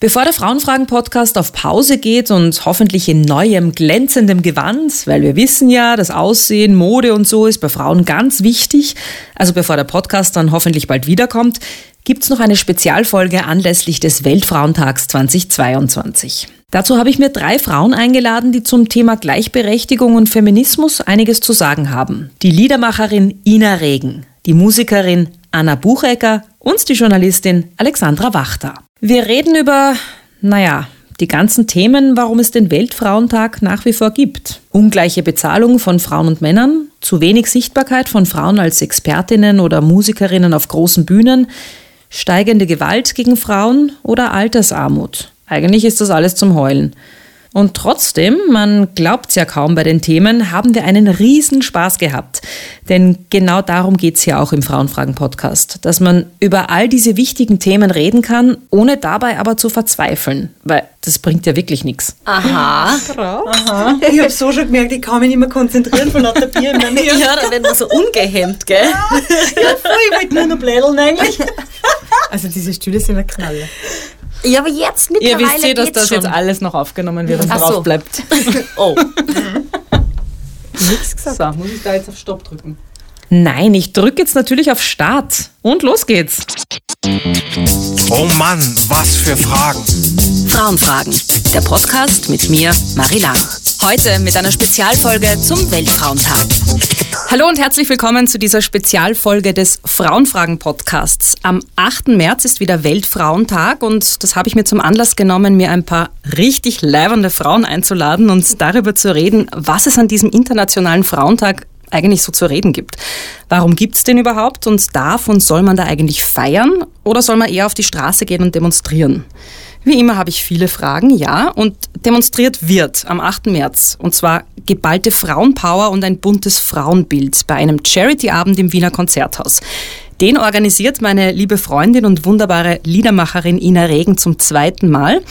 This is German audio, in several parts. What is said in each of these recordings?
Bevor der Frauenfragen-Podcast auf Pause geht und hoffentlich in neuem, glänzendem Gewand, weil wir wissen ja, das Aussehen, Mode und so ist bei Frauen ganz wichtig, also bevor der Podcast dann hoffentlich bald wiederkommt, gibt's noch eine Spezialfolge anlässlich des Weltfrauentags 2022. Dazu habe ich mir drei Frauen eingeladen, die zum Thema Gleichberechtigung und Feminismus einiges zu sagen haben. Die Liedermacherin Ina Regen, die Musikerin Anna Buchecker und die Journalistin Alexandra Wachter. Wir reden über, naja, die ganzen Themen, warum es den Weltfrauentag nach wie vor gibt. Ungleiche Bezahlung von Frauen und Männern, zu wenig Sichtbarkeit von Frauen als Expertinnen oder Musikerinnen auf großen Bühnen, steigende Gewalt gegen Frauen oder Altersarmut. Eigentlich ist das alles zum Heulen. Und trotzdem, man glaubt's ja kaum bei den Themen, haben wir einen riesen Spaß gehabt. Denn genau darum geht's ja auch im Frauenfragen-Podcast, dass man über all diese wichtigen Themen reden kann, ohne dabei aber zu verzweifeln. Weil das bringt ja wirklich nichts. Aha. Aha. Ich habe so schon gemerkt, ich kann mich nicht mehr konzentrieren von lauter Bier in der Nähe. Ja, da werden wir so ungehemmt, gell? Ja, voll, ich wollte nur noch blädeln eigentlich. Also diese Stühle sind ein Knaller. Ja, aber jetzt Ihr mittlerweile wisst eh, dass das schon. jetzt alles noch aufgenommen wird und Ach drauf so. bleibt. Oh. Nichts gesagt. So, muss ich da jetzt auf Stopp drücken? Nein, ich drücke jetzt natürlich auf Start. Und los geht's. Oh Mann, was für Fragen. Frauenfragen. Der Podcast mit mir, Marie Lang. Heute mit einer Spezialfolge zum Weltfrauentag. Hallo und herzlich willkommen zu dieser Spezialfolge des Frauenfragen-Podcasts. Am 8. März ist wieder Weltfrauentag und das habe ich mir zum Anlass genommen, mir ein paar richtig leibernde Frauen einzuladen und darüber zu reden, was es an diesem internationalen Frauentag eigentlich so zu reden gibt. Warum gibt's den überhaupt und darf und soll man da eigentlich feiern oder soll man eher auf die Straße gehen und demonstrieren? Wie immer habe ich viele Fragen, ja, und demonstriert wird am 8. März. Und zwar geballte Frauenpower und ein buntes Frauenbild bei einem Charity-Abend im Wiener Konzerthaus. Den organisiert meine liebe Freundin und wunderbare Liedermacherin Ina Regen zum zweiten Mal.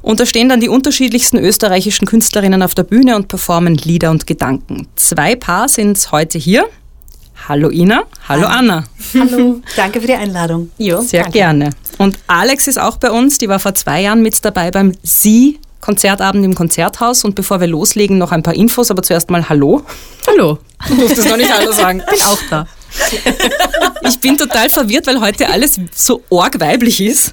Und da stehen dann die unterschiedlichsten österreichischen Künstlerinnen auf der Bühne und performen Lieder und Gedanken. Zwei Paar sind heute hier. Hallo Ina, hallo Anna. Hallo. Danke für die Einladung. Jo, Sehr gerne. Und Alex ist auch bei uns, die war vor zwei Jahren mit dabei beim Sie Konzertabend im Konzerthaus. Und bevor wir loslegen, noch ein paar Infos, aber zuerst mal Hallo. Hallo. Du musst das noch nicht Hallo sagen. Bin auch da. Ich bin total verwirrt, weil heute alles so arg weiblich ist.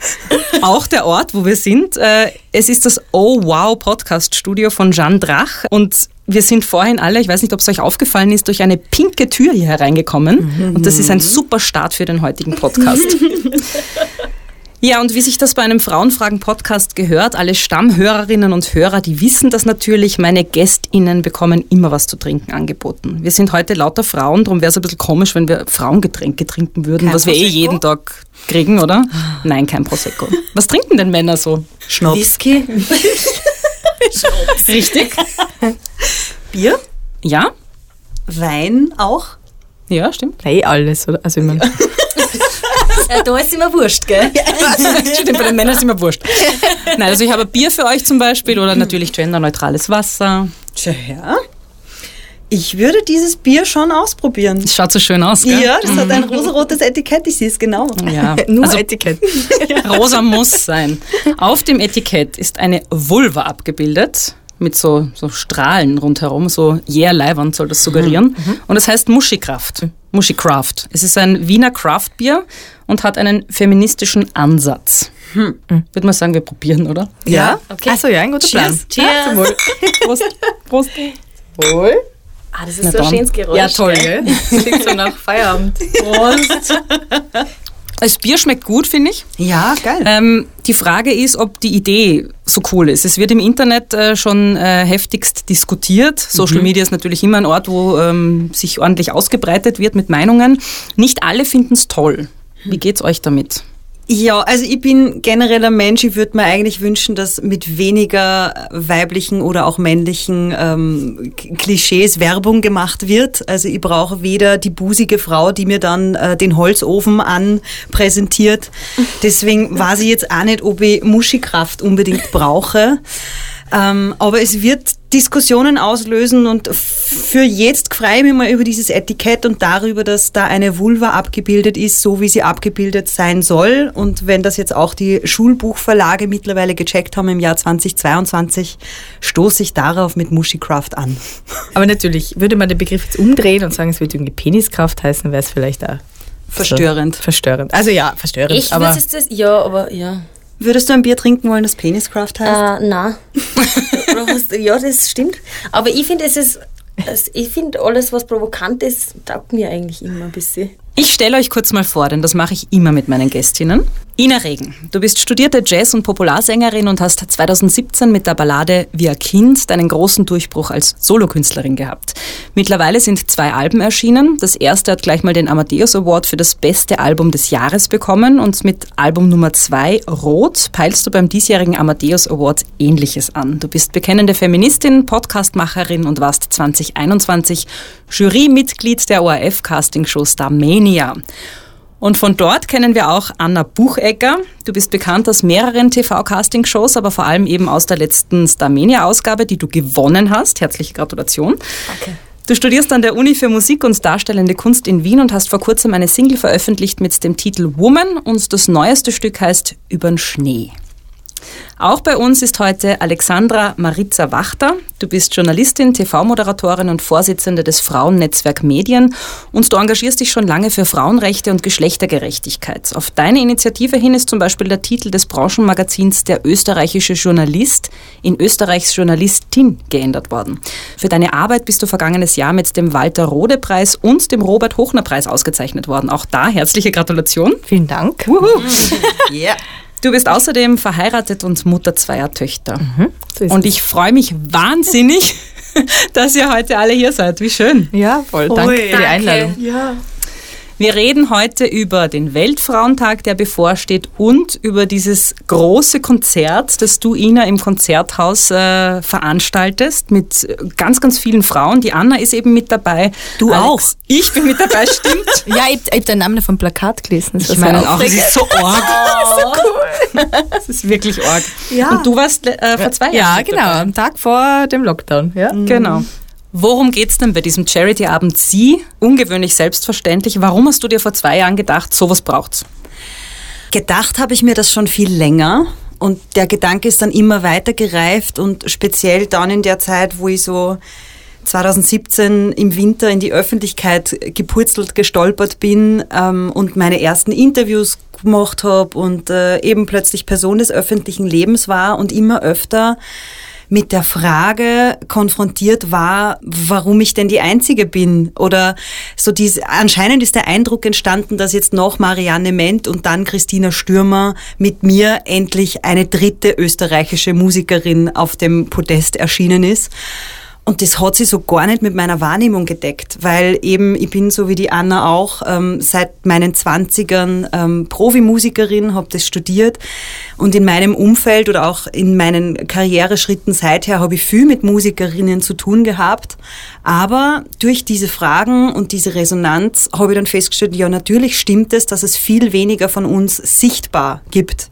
Auch der Ort, wo wir sind. Äh, Es ist das Oh Wow Podcast Studio von Jeanne Drach. Und wir sind vorhin alle, ich weiß nicht, ob es euch aufgefallen ist, durch eine pinke Tür hier hereingekommen. Und das ist ein super Start für den heutigen Podcast. Ja, und wie sich das bei einem Frauenfragen-Podcast gehört, alle Stammhörerinnen und Hörer, die wissen das natürlich, meine GästInnen bekommen immer was zu trinken angeboten. Wir sind heute lauter Frauen, darum wäre es ein bisschen komisch, wenn wir Frauengetränke trinken würden, Kein was wir eh Prosecco? jeden Tag kriegen, oder? Nein, kein Prosecco. Was trinken denn Männer so? Schnaps. Whisky, Richtig? Bier, Ja? Wein auch. Ja, stimmt. Eh alles, oder? Also ich mein, Ja, da ist immer wurscht, gell? Stimmt, bei den Männern ist immer wurscht. Nein, also ich habe Bier für euch zum Beispiel oder natürlich genderneutrales Wasser. Tja, ja. Ich würde dieses Bier schon ausprobieren. Das schaut so schön aus, gell? Ja, das hat ein rosarotes Etikett, ich sehe es genau. Ja, nur also Etikett. rosa muss sein. Auf dem Etikett ist eine Vulva abgebildet mit so, so Strahlen rundherum, so yeah, leibernd soll das suggerieren. Und es heißt Muschikraft. Muschikraft. Es ist ein Wiener Craftbier und hat einen feministischen Ansatz. Würde man sagen, wir probieren, oder? Ja? Okay. Achso, ja, ein guter Plan. Cheers. Ja, Wohl. Prost. Prost. Wohl. Ah, das ist Na so ein schönes Geräusch. Ja, toll, gell? gell? Das klingt so nach Feierabend. Prost. Das Bier schmeckt gut, finde ich. Ja, geil. Ähm, die Frage ist, ob die Idee so cool ist. Es wird im Internet äh, schon äh, heftigst diskutiert. Social Media ist natürlich immer ein Ort, wo ähm, sich ordentlich ausgebreitet wird mit Meinungen. Nicht alle finden es toll. Wie geht's euch damit? Ja, also ich bin generell ein Mensch, ich würde mir eigentlich wünschen, dass mit weniger weiblichen oder auch männlichen ähm, Klischees Werbung gemacht wird. Also ich brauche weder die busige Frau, die mir dann äh, den Holzofen anpräsentiert. Deswegen weiß ich jetzt auch nicht, ob ich Muschikraft unbedingt brauche. Ähm, aber es wird Diskussionen auslösen und für jetzt freue ich mich mal über dieses Etikett und darüber, dass da eine Vulva abgebildet ist, so wie sie abgebildet sein soll. Und wenn das jetzt auch die Schulbuchverlage mittlerweile gecheckt haben im Jahr 2022, stoße ich darauf mit Mushicraft an. Aber natürlich, würde man den Begriff jetzt umdrehen und sagen, es wird irgendwie Peniskraft heißen, wäre es vielleicht auch Verstörend. So, verstörend. Also ja, verstörend. Ich aber würde es das, ja, aber ja. Würdest du ein Bier trinken wollen, das Peniscraft heißt? Äh, nein. Ja, das stimmt. Aber ich finde, es ist, ich finde, alles, was provokant ist, taugt mir eigentlich immer ein bisschen. Ich stelle euch kurz mal vor, denn das mache ich immer mit meinen Gästinnen. Ina Regen, du bist studierte Jazz- und Popularsängerin und hast 2017 mit der Ballade ein Kind deinen großen Durchbruch als Solokünstlerin gehabt. Mittlerweile sind zwei Alben erschienen. Das erste hat gleich mal den Amadeus Award für das beste Album des Jahres bekommen und mit Album Nummer zwei Rot peilst du beim diesjährigen Amadeus Award Ähnliches an. Du bist bekennende Feministin, Podcastmacherin und warst 2021 Jurymitglied der ORF-Castingshow Starmania. Und von dort kennen wir auch Anna Buchegger. Du bist bekannt aus mehreren TV-Casting-Shows, aber vor allem eben aus der letzten Starmania-Ausgabe, die du gewonnen hast. Herzliche Gratulation. Danke. Du studierst an der Uni für Musik und Darstellende Kunst in Wien und hast vor kurzem eine Single veröffentlicht mit dem Titel Woman und das neueste Stück heißt Übern Schnee. Auch bei uns ist heute Alexandra Maritza Wachter. Du bist Journalistin, TV-Moderatorin und Vorsitzende des Frauennetzwerk Medien und du engagierst dich schon lange für Frauenrechte und Geschlechtergerechtigkeit. Auf deine Initiative hin ist zum Beispiel der Titel des Branchenmagazins Der österreichische Journalist in Österreichs Journalistin geändert worden. Für deine Arbeit bist du vergangenes Jahr mit dem Walter-Rode-Preis und dem Robert-Hochner-Preis ausgezeichnet worden. Auch da herzliche Gratulation. vielen Dank. Ja. Du bist außerdem verheiratet und Mutter zweier Töchter. So ist Und ich freue mich wahnsinnig, dass ihr heute alle hier seid. Wie schön. Ja, voll. Danke Ui. für die Danke. Einladung. Wir reden heute über den Weltfrauentag, der bevorsteht, und über dieses große Konzert, das du, Ina, im Konzerthaus äh, veranstaltest mit ganz, ganz vielen Frauen. Die Anna ist eben mit dabei. Du auch. Ich bin mit dabei, stimmt. Ja, ich habe hab den Namen vom Plakat gelesen. Das Ich meine auch, es aufregend. ist so arg. Es ist wirklich arg. Ja. Und du warst äh, vor zwei Jahren Ja, genau, dabei. am Tag vor dem Lockdown. Ja. Genau. Worum geht's denn bei diesem Charity-Abend Sie? Ungewöhnlich selbstverständlich. Warum hast du dir vor zwei Jahren gedacht, sowas braucht's? Gedacht habe ich mir das schon viel länger und der Gedanke ist dann immer weiter gereift und speziell dann in der Zeit, wo ich so 2017 im Winter in die Öffentlichkeit gepurzelt, gestolpert bin ähm, und meine ersten Interviews gemacht habe und äh, eben plötzlich Person des öffentlichen Lebens war und immer öfter mit der Frage konfrontiert war, warum ich denn die Einzige bin. Oder so diese, anscheinend ist der Eindruck entstanden, dass jetzt noch Marianne Ment und dann Christina Stürmer mit mir endlich eine dritte österreichische Musikerin auf dem Podest erschienen ist. Und das hat sich so gar nicht mit meiner Wahrnehmung gedeckt, weil eben ich bin so wie die Anna auch ähm, seit meinen Zwanzigern ähm, Profimusikerin, habe das studiert und in meinem Umfeld oder auch in meinen Karriereschritten seither habe ich viel mit Musikerinnen zu tun gehabt. Aber durch diese Fragen und diese Resonanz habe ich dann festgestellt, ja natürlich stimmt es, dass es viel weniger von uns sichtbar gibt.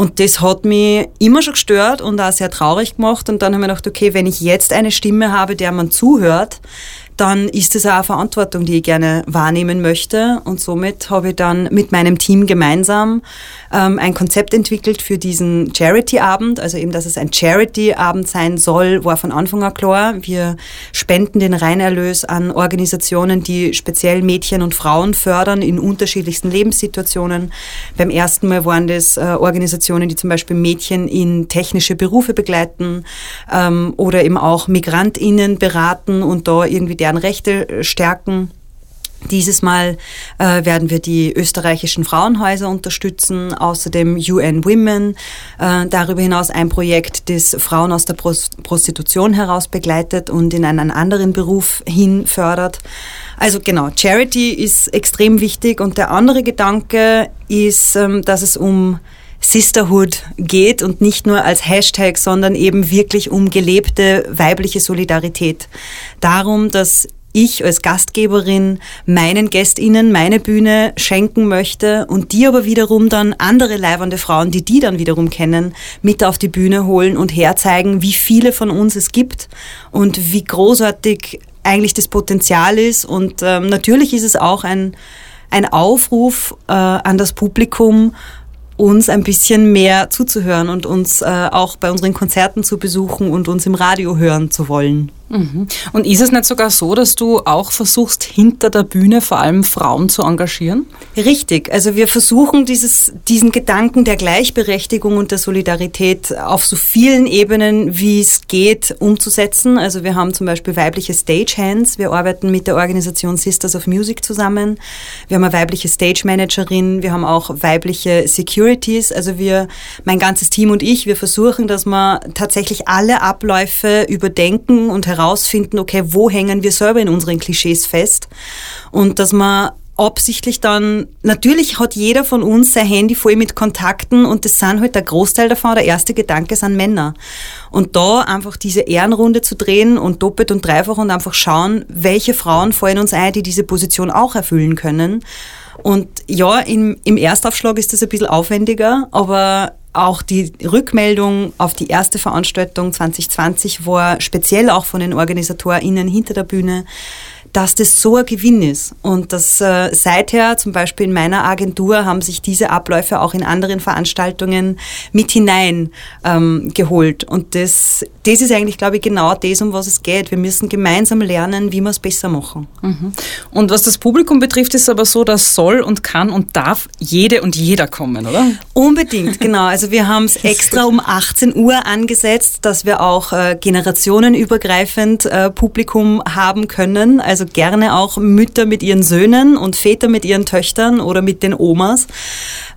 Und das hat mich immer schon gestört und auch sehr traurig gemacht. Und dann habe ich gedacht, okay, wenn ich jetzt eine Stimme habe, der man zuhört, dann ist es auch eine Verantwortung, die ich gerne wahrnehmen möchte. Und somit habe ich dann mit meinem Team gemeinsam ähm, ein Konzept entwickelt für diesen Charity-Abend. Also eben, dass es ein Charity-Abend sein soll, war von Anfang an klar. Wir spenden den Reinerlös an Organisationen, die speziell Mädchen und Frauen fördern in unterschiedlichsten Lebenssituationen. Beim ersten Mal waren das äh, Organisationen, die zum Beispiel Mädchen in technische Berufe begleiten ähm, oder eben auch MigrantInnen beraten und da irgendwie deren Rechte äh, stärken. Dieses Mal äh, werden wir die österreichischen Frauenhäuser unterstützen, außerdem UN Women, äh, darüber hinaus ein Projekt, das Frauen aus der Prost Prostitution heraus begleitet und in einen anderen Beruf hin fördert. Also genau, Charity ist extrem wichtig und der andere Gedanke ist, ähm, dass es um Sisterhood geht und nicht nur als Hashtag, sondern eben wirklich um gelebte weibliche Solidarität. Darum, dass ich als Gastgeberin meinen Gästinnen meine Bühne schenken möchte und die aber wiederum dann andere leibende Frauen, die die dann wiederum kennen, mit auf die Bühne holen und herzeigen, wie viele von uns es gibt und wie großartig eigentlich das Potenzial ist. Und ähm, natürlich ist es auch ein, ein Aufruf äh, an das Publikum, uns ein bisschen mehr zuzuhören und uns äh, auch bei unseren Konzerten zu besuchen und uns im Radio hören zu wollen. Mhm. Und ist es nicht sogar so, dass du auch versuchst, hinter der Bühne vor allem Frauen zu engagieren? Richtig. Also wir versuchen dieses, diesen Gedanken der Gleichberechtigung und der Solidarität auf so vielen Ebenen, wie es geht, umzusetzen. Also wir haben zum Beispiel weibliche Stagehands. Wir arbeiten mit der Organisation Sisters of Music zusammen. Wir haben eine weibliche Stage Managerin. Wir haben auch weibliche Securities. Also wir, mein ganzes Team und ich, wir versuchen, dass wir tatsächlich alle Abläufe überdenken und herausfinden, herausfinden, okay, wo hängen wir selber in unseren Klischees fest und dass man absichtlich dann, natürlich hat jeder von uns sein Handy voll mit Kontakten und das sind halt der Großteil davon, der erste Gedanke sind Männer. Und da einfach diese Ehrenrunde zu drehen und doppelt und dreifach und einfach schauen, welche Frauen fallen uns ein, die diese Position auch erfüllen können. Und ja, im, im Erstaufschlag ist das ein bisschen aufwendiger, aber auch die Rückmeldung auf die erste Veranstaltung 2020 war speziell auch von den OrganisatorInnen hinter der Bühne dass das so ein Gewinn ist und dass äh, seither zum Beispiel in meiner Agentur haben sich diese Abläufe auch in anderen Veranstaltungen mit hinein ähm, geholt und das, das ist eigentlich, glaube ich, genau das, um was es geht. Wir müssen gemeinsam lernen, wie wir es besser machen. Mhm. Und was das Publikum betrifft, ist aber so, dass soll und kann und darf jede und jeder kommen, oder? Unbedingt, genau. Also wir haben es extra um 18 Uhr angesetzt, dass wir auch äh, generationenübergreifend äh, Publikum haben können. Also also gerne auch Mütter mit ihren Söhnen und Väter mit ihren Töchtern oder mit den Omas.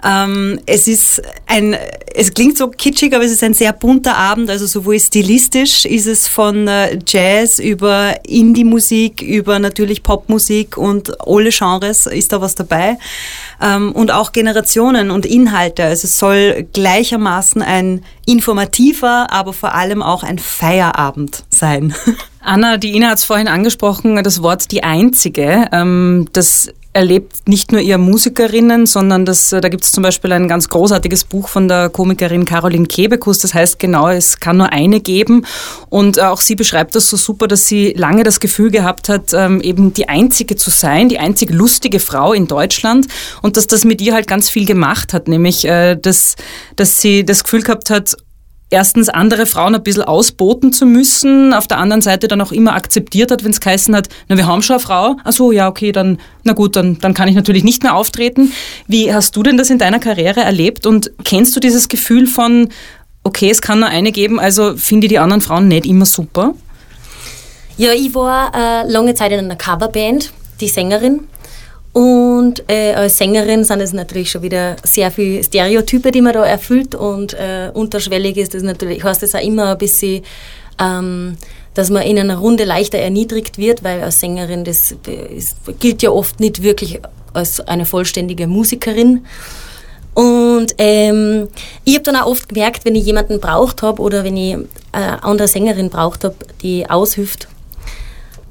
Ähm, es ist ein, es klingt so kitschig, aber es ist ein sehr bunter Abend. Also sowohl stilistisch ist es von äh, Jazz über Indie-Musik, über natürlich Popmusik und alle Genres ist da was dabei. Ähm, und auch Generationen und Inhalte. Also es soll gleichermaßen ein informativer, aber vor allem auch ein Feierabend sein. Anna, die Ina hat es vorhin angesprochen, das Wort die Einzige. Ähm, das erlebt nicht nur ihr Musikerinnen, sondern das, äh, da gibt es zum Beispiel ein ganz großartiges Buch von der Komikerin Caroline Kebekus, das heißt genau, es kann nur eine geben. Und äh, auch sie beschreibt das so super, dass sie lange das Gefühl gehabt hat, ähm, eben die einzige zu sein, die einzige lustige Frau in Deutschland und dass das mit ihr halt ganz viel gemacht hat, nämlich äh, dass, dass sie das Gefühl gehabt hat, erstens andere Frauen ein bisschen ausboten zu müssen, auf der anderen Seite dann auch immer akzeptiert hat, wenn es geheißen hat, na, wir haben schon eine Frau, ach so, ja, okay, dann, na gut, dann, dann kann ich natürlich nicht mehr auftreten. Wie hast du denn das in deiner Karriere erlebt und kennst du dieses Gefühl von, okay, es kann nur eine geben, also finde ich die anderen Frauen nicht immer super? Ja, ich war äh, lange Zeit in einer Coverband, die Sängerin. Und äh, als Sängerin sind es natürlich schon wieder sehr viele Stereotype, die man da erfüllt. Und äh, unterschwellig ist das natürlich, heißt das auch immer ein bisschen, ähm, dass man in einer Runde leichter erniedrigt wird, weil als Sängerin das ist, gilt ja oft nicht wirklich als eine vollständige Musikerin. Und ähm, ich habe dann auch oft gemerkt, wenn ich jemanden braucht habe oder wenn ich eine äh, andere Sängerin braucht habe, die aushilft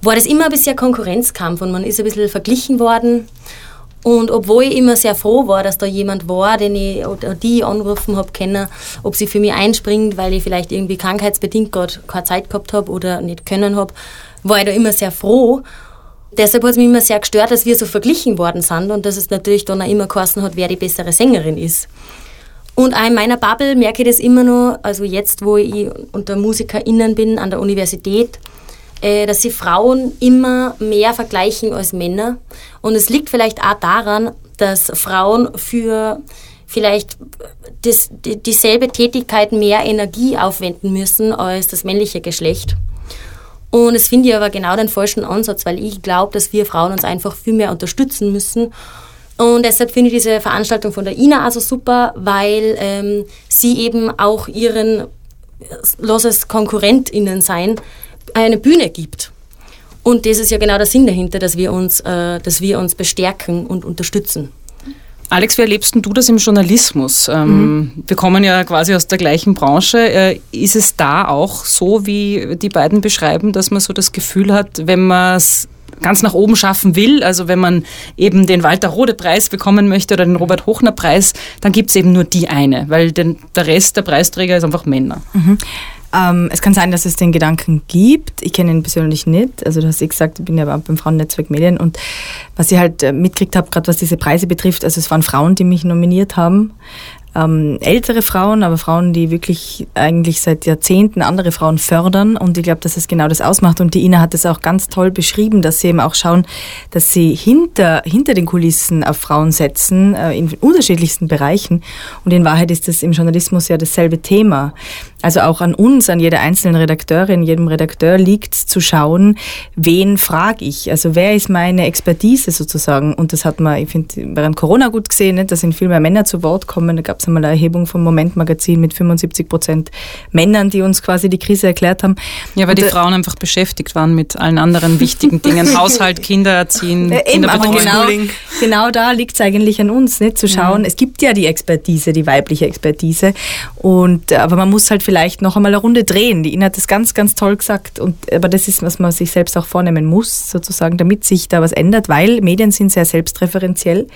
war das immer ein bisschen Konkurrenzkampf und man ist ein bisschen verglichen worden. Und obwohl ich immer sehr froh war, dass da jemand war, den ich oder die angerufen habe, kennen, ob sie für mich einspringt, weil ich vielleicht irgendwie krankheitsbedingt gerade keine Zeit gehabt habe oder nicht können habe, war ich da immer sehr froh. Deshalb hat es mich immer sehr gestört, dass wir so verglichen worden sind und dass es natürlich dann auch immer geheißen hat, wer die bessere Sängerin ist. Und auch in meiner Bubble merke ich das immer noch, also jetzt, wo ich unter MusikerInnen bin an der Universität, dass sie Frauen immer mehr vergleichen als Männer. Und es liegt vielleicht auch daran, dass Frauen für vielleicht das, die, dieselbe Tätigkeit mehr Energie aufwenden müssen als das männliche Geschlecht. Und es finde ich aber genau den falschen Ansatz, weil ich glaube, dass wir Frauen uns einfach viel mehr unterstützen müssen. Und deshalb finde ich diese Veranstaltung von der Ina also super, weil ähm, sie eben auch ihren, lass es KonkurrentInnen sein, eine Bühne gibt. Und das ist ja genau der Sinn dahinter, dass wir uns, äh, dass wir uns bestärken und unterstützen. Alex, wie erlebst du das im Journalismus? Ähm, mhm. Wir kommen ja quasi aus der gleichen Branche. Äh, ist es da auch so, wie die beiden beschreiben, dass man so das Gefühl hat, wenn man es ganz nach oben schaffen will, also wenn man eben den Walter Rode Preis bekommen möchte oder den Robert Hochner Preis, dann gibt es eben nur die eine, weil den, der Rest der Preisträger ist einfach Männer. Mhm. Ähm, es kann sein, dass es den Gedanken gibt. Ich kenne ihn persönlich nicht. Also du hast eh gesagt, ich bin ja beim Frauennetzwerk Medien und was ich halt äh, mitgekriegt habe, gerade was diese Preise betrifft, also es waren Frauen, die mich nominiert haben ähm, ältere Frauen, aber Frauen, die wirklich eigentlich seit Jahrzehnten andere Frauen fördern. Und ich glaube, dass es genau das ausmacht. Und die Ina hat es auch ganz toll beschrieben, dass sie eben auch schauen, dass sie hinter, hinter den Kulissen auf Frauen setzen, äh, in unterschiedlichsten Bereichen. Und in Wahrheit ist das im Journalismus ja dasselbe Thema. Also auch an uns, an jeder einzelnen Redakteurin, jedem Redakteur liegt zu schauen, wen frage ich? Also wer ist meine Expertise sozusagen? Und das hat man, ich finde, während Corona gut gesehen, nicht? da sind viel mehr Männer zu Wort kommen. Da gab es einmal eine Erhebung vom Moment Magazin mit 75 Prozent Männern, die uns quasi die Krise erklärt haben. Ja, weil Und die Frauen einfach beschäftigt waren mit allen anderen wichtigen Dingen. Haushalt, Kinder erziehen, äh, genau, genau da liegt es eigentlich an uns, nicht? zu schauen. Mhm. Es gibt ja die Expertise, die weibliche Expertise. Und, aber man muss halt vielleicht noch einmal eine Runde drehen. Die Ina hat das ganz, ganz toll gesagt. Und, aber das ist, was man sich selbst auch vornehmen muss, sozusagen, damit sich da was ändert, weil Medien sind sehr selbstreferenziell.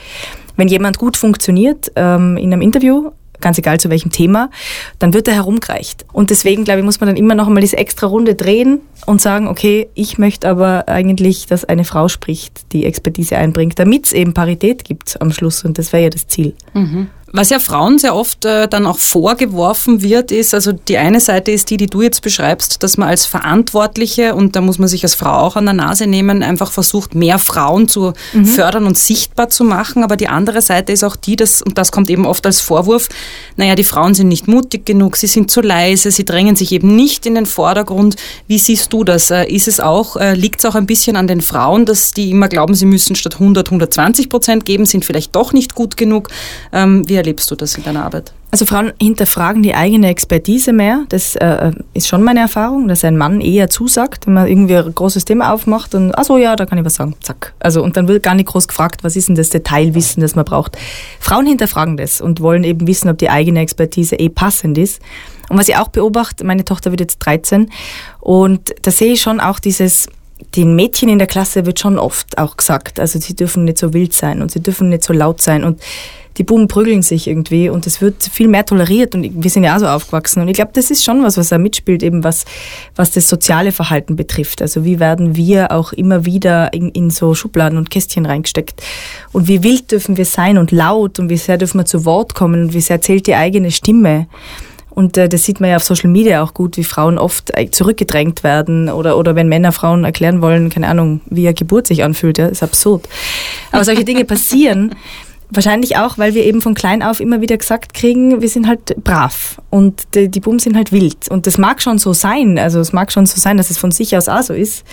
Wenn jemand gut funktioniert ähm, in einem Interview, ganz egal zu welchem Thema, dann wird er herumgereicht. Und deswegen, glaube ich, muss man dann immer noch einmal diese extra Runde drehen und sagen, okay, ich möchte aber eigentlich, dass eine Frau spricht, die Expertise einbringt, damit es eben Parität gibt am Schluss. Und das wäre ja das Ziel. Mhm. Was ja Frauen sehr oft äh, dann auch vorgeworfen wird, ist, also die eine Seite ist die, die du jetzt beschreibst, dass man als Verantwortliche, und da muss man sich als Frau auch an der Nase nehmen, einfach versucht, mehr Frauen zu mhm. fördern und sichtbar zu machen. Aber die andere Seite ist auch die, dass, und das kommt eben oft als Vorwurf, naja, die Frauen sind nicht mutig genug, sie sind zu leise, sie drängen sich eben nicht in den Vordergrund. Wie siehst du das? Äh, ist es auch, äh, liegt es auch ein bisschen an den Frauen, dass die immer glauben, sie müssen statt 100, 120 Prozent geben, sind vielleicht doch nicht gut genug? Ähm, wie erlebst du das in deiner Arbeit? Also Frauen hinterfragen die eigene Expertise mehr. Das äh, ist schon meine Erfahrung, dass ein Mann eher zusagt, wenn man irgendwie ein großes Thema aufmacht und ach so, ja, da kann ich was sagen, zack. Also und dann wird gar nicht groß gefragt, was ist denn das Detailwissen, das man braucht. Frauen hinterfragen das und wollen eben wissen, ob die eigene Expertise eh passend ist. Und was ich auch beobachte, meine Tochter wird jetzt 13 und da sehe ich schon auch dieses den Mädchen in der Klasse wird schon oft auch gesagt, also sie dürfen nicht so wild sein und sie dürfen nicht so laut sein und die Buben prügeln sich irgendwie und es wird viel mehr toleriert und wir sind ja auch so aufgewachsen und ich glaube, das ist schon was, was da mitspielt, eben was, was das soziale Verhalten betrifft. Also wie werden wir auch immer wieder in, in so Schubladen und Kästchen reingesteckt und wie wild dürfen wir sein und laut und wie sehr dürfen wir zu Wort kommen und wie sehr zählt die eigene Stimme. Und äh, das sieht man ja auf Social Media auch gut, wie Frauen oft äh, zurückgedrängt werden oder, oder wenn Männer Frauen erklären wollen, keine Ahnung, wie ihre Geburt sich anfühlt. Ja, ist absurd. Aber solche Dinge passieren Wahrscheinlich auch, weil wir eben von klein auf immer wieder gesagt kriegen, wir sind halt brav und die, die Buben sind halt wild. Und das mag schon so sein, also es mag schon so sein, dass es von sich aus auch so ist.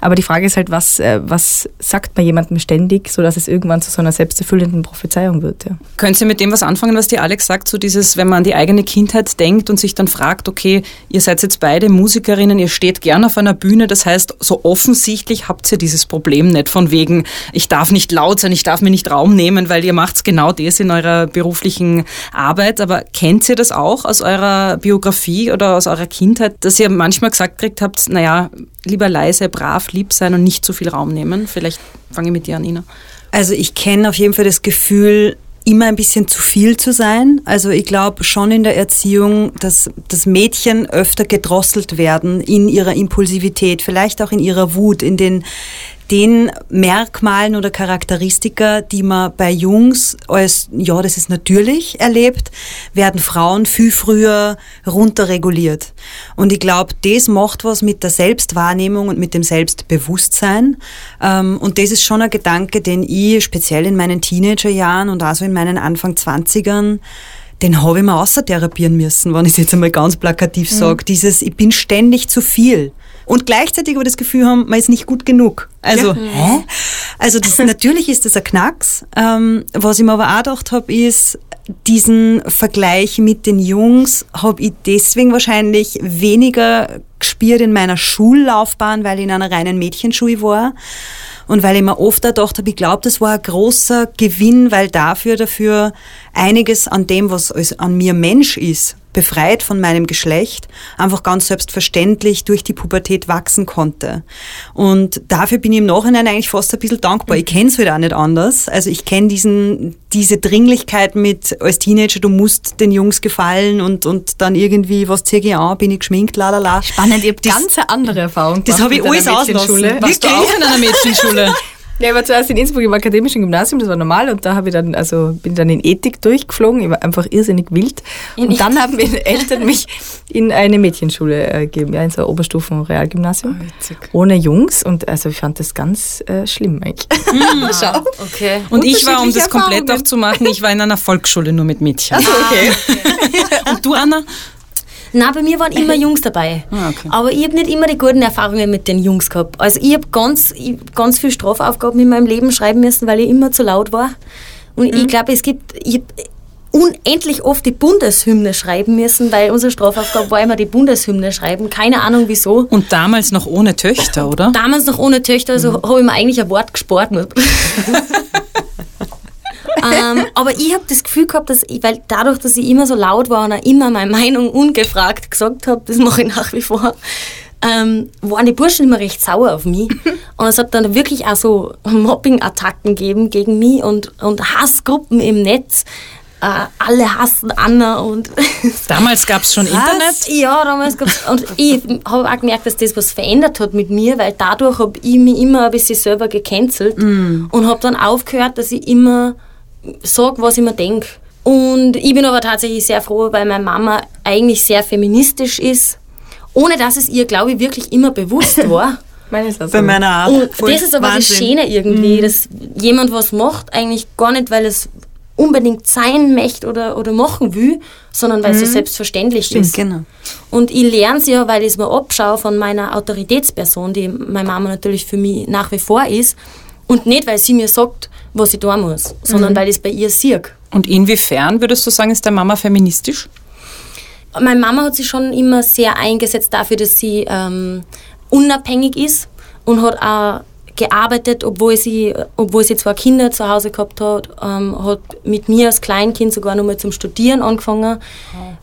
Aber die Frage ist halt, was, äh, was sagt man jemandem ständig, sodass es irgendwann zu so einer selbsterfüllenden Prophezeiung wird. Ja. Können Sie mit dem was anfangen, was die Alex sagt, so dieses, wenn man an die eigene Kindheit denkt und sich dann fragt, okay, ihr seid jetzt beide Musikerinnen, ihr steht gern auf einer Bühne, das heißt, so offensichtlich habt ihr dieses Problem nicht von wegen, ich darf nicht laut sein, ich darf mir nicht Raum nehmen, weil ihr macht genau das in eurer beruflichen Arbeit. Aber kennt ihr das auch aus eurer Biografie oder aus eurer Kindheit, dass ihr manchmal gesagt kriegt habt, naja, lieber leise, brav, lieb sein und nicht zu viel Raum nehmen? Vielleicht fange ich mit dir an, Ina. Also ich kenne auf jeden Fall das Gefühl, immer ein bisschen zu viel zu sein. Also ich glaube schon in der Erziehung, dass, dass Mädchen öfter gedrosselt werden in ihrer Impulsivität, vielleicht auch in ihrer Wut, in den den Merkmalen oder Charakteristika, die man bei Jungs als, ja, das ist natürlich erlebt, werden Frauen viel früher runterreguliert. Und ich glaube, das macht was mit der Selbstwahrnehmung und mit dem Selbstbewusstsein. Ähm, und das ist schon ein Gedanke, den ich speziell in meinen Teenagerjahren und also in meinen Anfang 20ern den habe ich mir außertherapieren müssen, wenn ich es jetzt einmal ganz plakativ sage. Mhm. Dieses, ich bin ständig zu viel und gleichzeitig aber das Gefühl haben, man ist nicht gut genug. Also, ja. hä? Also das, natürlich ist das ein Knacks. Ähm, was ich mir aber auch gedacht habe, ist, diesen Vergleich mit den Jungs habe ich deswegen wahrscheinlich weniger gespürt in meiner Schullaufbahn, weil ich in einer reinen Mädchenschule war. Und weil ich mir oft gedacht habe, ich glaube, das war ein großer Gewinn, weil dafür, dafür einiges an dem, was an mir Mensch ist, befreit von meinem Geschlecht, einfach ganz selbstverständlich durch die Pubertät wachsen konnte. Und dafür bin ich im Nachhinein eigentlich fast ein bisschen dankbar. Ich kenne es halt auch nicht anders. Also ich kenne diesen, diese Dringlichkeit mit als Teenager, du musst den Jungs gefallen und, und dann irgendwie, was ziehe ich an, bin ich geschminkt, la la la. Spannend, ich habe ganz eine andere Erfahrung Das habe ich alles auslassen. Warst du auch in einer Mädchenschule? Ja, ich war zuerst in Innsbruck im akademischen Gymnasium, das war normal und da habe ich dann, also bin dann in Ethik durchgeflogen, ich war einfach irrsinnig wild. Und dann haben meine Eltern mich in eine Mädchenschule äh, gegeben, ja, in so ein Oberstufen-Realgymnasium. ohne Jungs und also ich fand das ganz äh, schlimm eigentlich. Schau. Okay. Und ich war, um das komplett auch zu machen, ich war in einer Volksschule nur mit Mädchen. Okay. Und du, Anna? Na, bei mir waren immer Jungs dabei. Ah, okay. Aber ich habe nicht immer die guten Erfahrungen mit den Jungs gehabt. Also ich habe ganz, ich hab ganz viele Strafaufgaben in meinem Leben schreiben müssen, weil ich immer zu laut war. Und Mhm. ich glaube, es gibt, ich hab unendlich oft die Bundeshymne schreiben müssen, weil unsere Strafaufgabe war immer die Bundeshymne schreiben. Keine Ahnung wieso. Und damals noch ohne Töchter, oder? Damals noch ohne Töchter, also Mhm. habe ich mir eigentlich ein Wort gespart. ähm, aber ich habe das Gefühl gehabt, dass ich, weil dadurch, dass ich immer so laut war und auch immer meine Meinung ungefragt gesagt habe, das mache ich nach wie vor, ähm, waren die Burschen immer recht sauer auf mich. Und es hat dann wirklich auch so Mobbing-Attacken gegeben gegen mich und, und Hassgruppen im Netz. Äh, alle hassen Anna und Damals gab es schon Internet. ja, damals gab's, und ich habe auch gemerkt, dass das was verändert hat mit mir, weil dadurch habe ich mich immer ein bisschen selber gecancelt und habe dann aufgehört, dass ich immer sage, was ich mir denke. Und ich bin aber tatsächlich sehr froh, weil meine Mama eigentlich sehr feministisch ist, ohne dass es ihr, glaube ich, wirklich immer bewusst war. Meine ist also Bei meiner Art. Und Voll das ist aber das Wahnsinn. Schöne irgendwie, dass jemand was macht, eigentlich gar nicht, weil es unbedingt sein möchte oder, oder machen will, sondern weil es so selbstverständlich ist. Genau. Und ich lerne es ja, weil ich es mir abschaue von meiner Autoritätsperson, die meine Mama natürlich für mich nach wie vor ist. Und nicht, weil sie mir sagt, was ich tun muss, sondern weil ich es bei ihr sehe. Und inwiefern würdest du sagen, ist deine Mama feministisch? Meine Mama hat sich schon immer sehr eingesetzt dafür, dass sie ähm, unabhängig ist und hat auch gearbeitet, obwohl sie, obwohl sie zwei Kinder zu Hause gehabt hat, ähm, hat mit mir als Kleinkind sogar noch mal zum Studieren angefangen,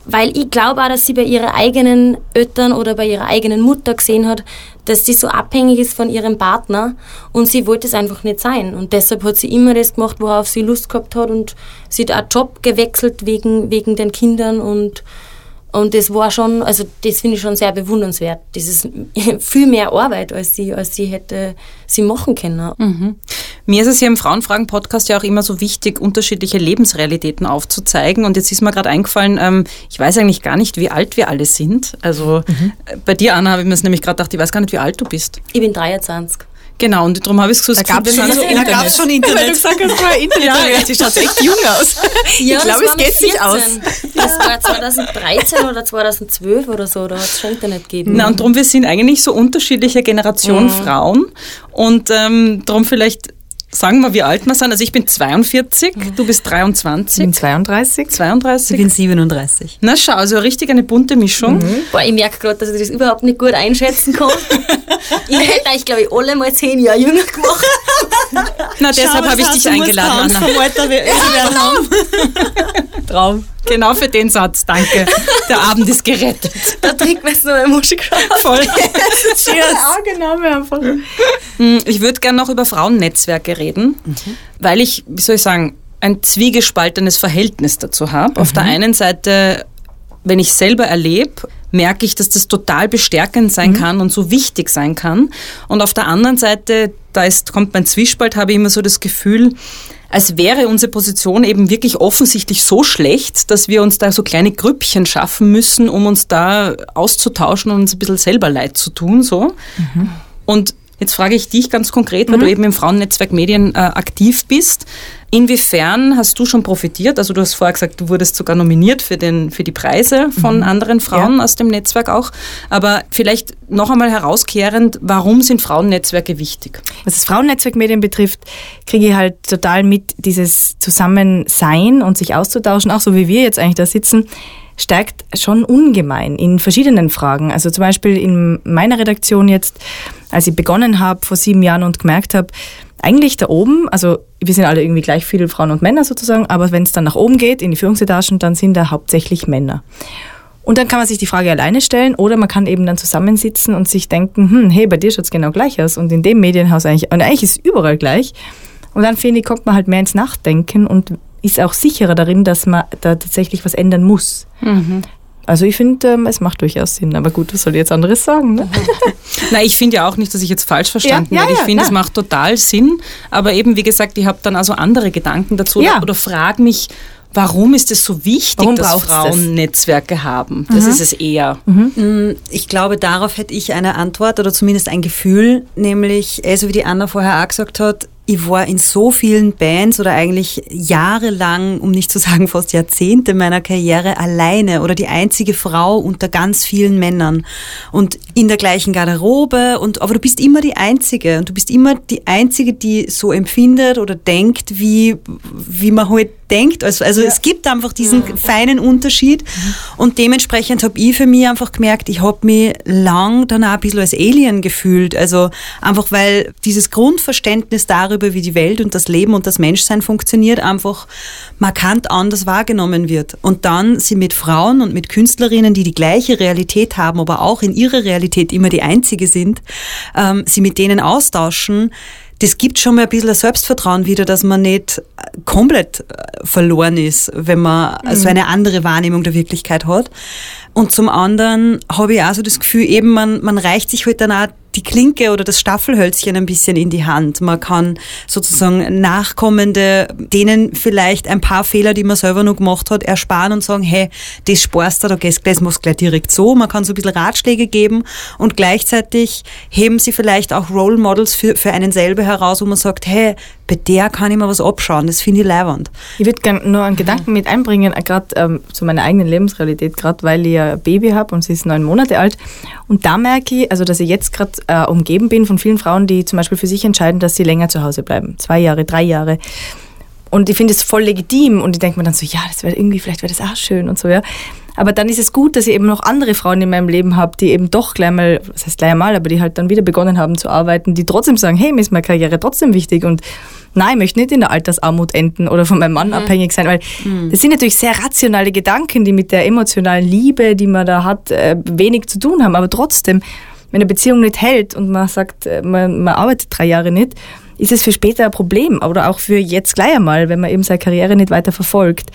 weil ich glaube auch, dass sie bei ihren eigenen Eltern oder bei ihrer eigenen Mutter gesehen hat, dass sie so abhängig ist von ihrem Partner und sie wollte es einfach nicht sein. Und deshalb hat sie immer das gemacht, worauf sie Lust gehabt hat und sie hat auch Job gewechselt wegen, wegen den Kindern und und das war schon, also das finde ich schon sehr bewundernswert. Das ist viel mehr Arbeit, als sie, als sie hätte sie machen können. Mir ist es hier im Frauenfragen-Podcast ja auch immer so wichtig, unterschiedliche Lebensrealitäten aufzuzeigen. Und jetzt ist mir gerade eingefallen, ähm, ich weiß eigentlich gar nicht, wie alt wir alle sind. Also äh, bei dir, Anna, habe ich mir das nämlich gerade gedacht, ich weiß gar nicht, wie alt du bist. Ich bin 23. Genau, und darum habe ich es gesagt, Da gab's wir sind schon so Da gab es schon Weil du Internet. gesagt hast, vorher Internet, ja, die schaut echt jung aus. Ja, ich glaube, es war geht mit sich aus. 14. Das war 2013 oder 2012 oder so, da hat es schon Internet gegeben. Na, und darum, wir sind eigentlich so unterschiedliche Generation Frauen. Und ähm, darum vielleicht sagen wir, wie alt wir sind. Also ich bin 42, du bist Ich 23, bin 32. 32. Ich bin 37. Na schau, also richtig eine bunte Mischung. Boah, ich merke gerade, dass ich das überhaupt nicht gut einschätzen kann. ich hätte euch, glaube ich, alle mal zehn Jahre jünger gemacht. Na, deshalb habe ich dich eingeladen, Anna. Traum. Genau für den Satz, danke. Der Abend ist gerettet. Da trinkt man jetzt noch eine Musik Voll. Ja, genau, wir einfach. Ich würde gerne noch über Frauennetzwerke reden, weil ich, wie soll ich sagen, ein zwiegespaltenes Verhältnis dazu habe. Auf der einen Seite, wenn ich selber erlebe, merke ich, dass das total bestärkend sein kann und so wichtig sein kann. Und auf der anderen Seite, da ist, kommt mein Zwiespalt, habe ich immer so das Gefühl, als wäre unsere Position eben wirklich offensichtlich so schlecht, dass wir uns da so kleine Grüppchen schaffen müssen, um uns da auszutauschen und uns ein bisschen selber leid zu tun, so. Und jetzt frage ich dich ganz konkret, weil du eben im Frauennetzwerk Medien äh, aktiv bist. Inwiefern hast du schon profitiert? Also du hast vorher gesagt, du wurdest sogar nominiert für, den, für die Preise von anderen Frauen aus dem Netzwerk auch. Aber vielleicht noch einmal herauskehrend, warum sind Frauennetzwerke wichtig? Was das Frauennetzwerk Medien betrifft, kriege ich halt total mit, dieses Zusammensein und sich auszutauschen, auch so wie wir jetzt eigentlich da sitzen, stärkt schon ungemein in verschiedenen Fragen. Also zum Beispiel in meiner Redaktion jetzt, als ich begonnen habe vor sieben Jahren und gemerkt habe, eigentlich da oben, also wir sind alle irgendwie gleich viele Frauen und Männer sozusagen, aber wenn es dann nach oben geht, in die Führungsetagen, dann sind da hauptsächlich Männer. Und dann kann man sich die Frage alleine stellen oder man kann eben dann zusammensitzen und sich denken, hm, hey, bei dir schaut es genau gleich aus und in dem Medienhaus eigentlich, und eigentlich ist es überall gleich. Und dann finde ich, kommt man halt mehr ins Nachdenken und ist auch sicherer darin, dass man da tatsächlich was ändern muss. Mhm. Also ich finde, ähm, es macht durchaus Sinn. Aber gut, was soll ich jetzt anderes sagen? Ne? Na, ich finde ja auch nicht, dass ich jetzt falsch verstanden Ja, ja, werde. Ich ja, finde, es macht total Sinn. Aber eben, wie gesagt, ich habe dann also andere Gedanken dazu Ja. oder, oder frage mich, warum ist es so wichtig, Warum dass braucht's das? Frauen Netzwerke haben? Das ist es eher. Ich glaube, darauf hätte ich eine Antwort oder zumindest ein Gefühl, nämlich, also wie die Anna vorher auch gesagt hat, ich war in so vielen Bands oder eigentlich jahrelang, um nicht zu sagen fast Jahrzehnte meiner Karriere alleine oder die einzige Frau unter ganz vielen Männern und in der gleichen Garderobe und aber du bist immer die einzige und du bist immer die einzige, die so empfindet oder denkt, wie wie man halt denkt. Also, also es gibt einfach diesen feinen Unterschied und dementsprechend habe ich für mich einfach gemerkt, ich habe mich lang dann auch ein bisschen als Alien gefühlt. Also einfach weil dieses Grundverständnis darüber, wie die Welt und das Leben und das Menschsein funktioniert, einfach markant anders wahrgenommen wird. Und dann sie mit Frauen und mit Künstlerinnen, die die gleiche Realität haben, aber auch in ihrer Realität immer die einzige sind, ähm, sie mit denen austauschen, das gibt schon mal ein bisschen Selbstvertrauen wieder, dass man nicht äh, komplett äh, verloren ist, wenn man so eine andere Wahrnehmung der Wirklichkeit hat. Und zum anderen habe ich auch so das Gefühl, eben man, man reicht sich halt dann auch die Klinke oder das Staffelhölzchen ein bisschen in die Hand. Man kann sozusagen Nachkommende, denen vielleicht ein paar Fehler, die man selber noch gemacht hat, ersparen und sagen, hey, das sparst du, da gehst du gleich direkt so. Man kann so ein bisschen Ratschläge geben und gleichzeitig heben sie vielleicht auch Role Models für, für einen selber heraus, wo man sagt, hey, bei der kann ich mir was abschauen, das finde ich leiwand. Ich würde gerne nur einen Gedanken mit einbringen, gerade ähm, zu meiner eigenen Lebensrealität, gerade weil ich ein Baby habe und sie ist neun Monate alt. Und da merke ich, also dass ich jetzt gerade äh, umgeben bin von vielen Frauen, die zum Beispiel für sich entscheiden, dass sie länger zu Hause bleiben. Zwei Jahre, drei Jahre. Und ich finde es voll legitim und ich denke mir dann so, ja, das wäre irgendwie, vielleicht wäre das auch schön und so, ja. Aber dann ist es gut, dass ich eben noch andere Frauen in meinem Leben habe, die eben doch gleich mal, was heißt gleich einmal, aber die halt dann wieder begonnen haben zu arbeiten, die trotzdem sagen, hey, mir ist meine Karriere trotzdem wichtig und nein, ich möchte nicht in der Altersarmut enden oder von meinem Mann abhängig sein, weil das sind natürlich sehr rationale Gedanken, die mit der emotionalen Liebe, die man da hat, äh, wenig zu tun haben. Aber trotzdem, wenn eine Beziehung nicht hält und man sagt, äh, man, man arbeitet drei Jahre nicht, ist es für später ein Problem oder auch für jetzt gleich einmal, wenn man eben seine Karriere nicht weiter verfolgt.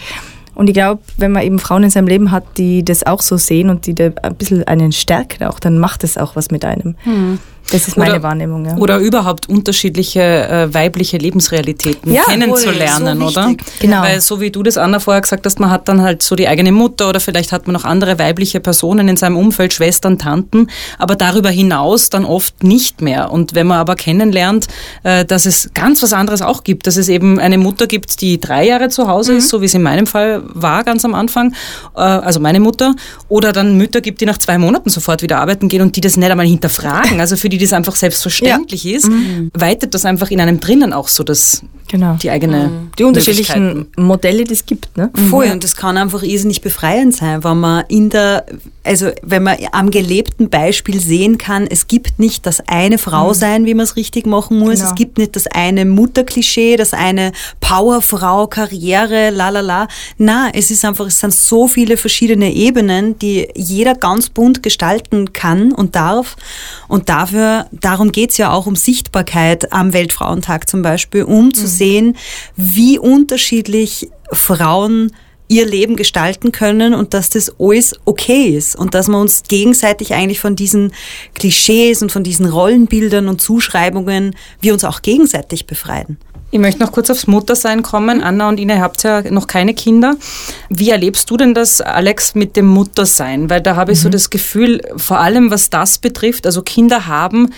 Und ich glaube, wenn man eben Frauen in seinem Leben hat, die das auch so sehen und die da ein bisschen einen stärken auch, dann macht es auch was mit einem. Das ist meine Oder- Wahrnehmung. Ja. Oder überhaupt unterschiedliche äh, weibliche Lebensrealitäten Ja, kennenzulernen, so oder? Genau. Weil so wie du das, Anna, vorher gesagt hast, man hat dann halt so die eigene Mutter oder vielleicht hat man noch andere weibliche Personen in seinem Umfeld, Schwestern, Tanten, aber darüber hinaus dann oft nicht mehr. Und wenn man aber kennenlernt, äh, dass es ganz was anderes auch gibt, dass es eben eine Mutter gibt, die drei Jahre zu Hause ist, so wie es in meinem Fall war ganz am Anfang, äh, also meine Mutter, oder dann Mütter gibt, die nach zwei Monaten sofort wieder arbeiten gehen und die das nicht einmal hinterfragen, also für die das einfach selbstverständlich ist, weitet das einfach in einem drinnen auch so das, Genau. die eigene Die unterschiedlichen. Modelle, die es gibt. Ne? Voll, und das kann einfach irrsinnig befreiend sein, wenn man in der, also wenn man am gelebten Beispiel sehen kann, es gibt nicht das eine Frau sein, wie man es richtig machen muss, Genau. es gibt nicht das eine Mutterklischee, das eine Powerfrau, Karriere, la la la. Na, es ist einfach, es sind so viele verschiedene Ebenen, die jeder ganz bunt gestalten kann und darf. Und dafür, darum geht's ja auch um Sichtbarkeit am Weltfrauentag zum Beispiel, um zu sehen, wie unterschiedlich Frauen ihr Leben gestalten können und dass das alles okay ist und dass wir uns gegenseitig eigentlich von diesen Klischees und von diesen Rollenbildern und Zuschreibungen wir uns auch gegenseitig befreien. Ich möchte noch kurz aufs Muttersein kommen. Anna und Ina, ihr habt ja noch keine Kinder. Wie erlebst du denn das, Alex, mit dem Muttersein? Weil da habe ich so das Gefühl, vor allem was das betrifft, also Kinder haben,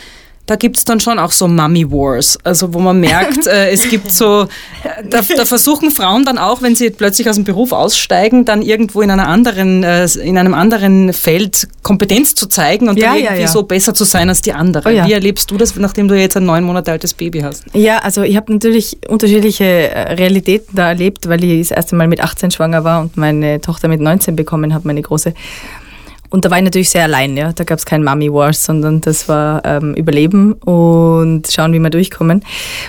da gibt's dann schon auch so Mummy Wars, also wo man merkt, äh, es gibt so, äh, da, da versuchen Frauen dann auch, wenn sie plötzlich aus dem Beruf aussteigen, dann irgendwo in einer anderen, äh, in einem anderen Feld Kompetenz zu zeigen und Ja, dann ja, irgendwie ja. so besser zu sein als die anderen. Oh ja. Wie erlebst du das, nachdem du jetzt ein neun Monate altes Baby hast? Ja, also ich habe natürlich unterschiedliche äh, Realitäten da erlebt, weil ich das erste Mal mit 18 schwanger war und meine Tochter mit 19 bekommen habe, meine große. Und da war ich natürlich sehr allein, ja. Da gab es kein Mummy Wars, sondern das war ähm, Überleben und schauen, wie wir durchkommen.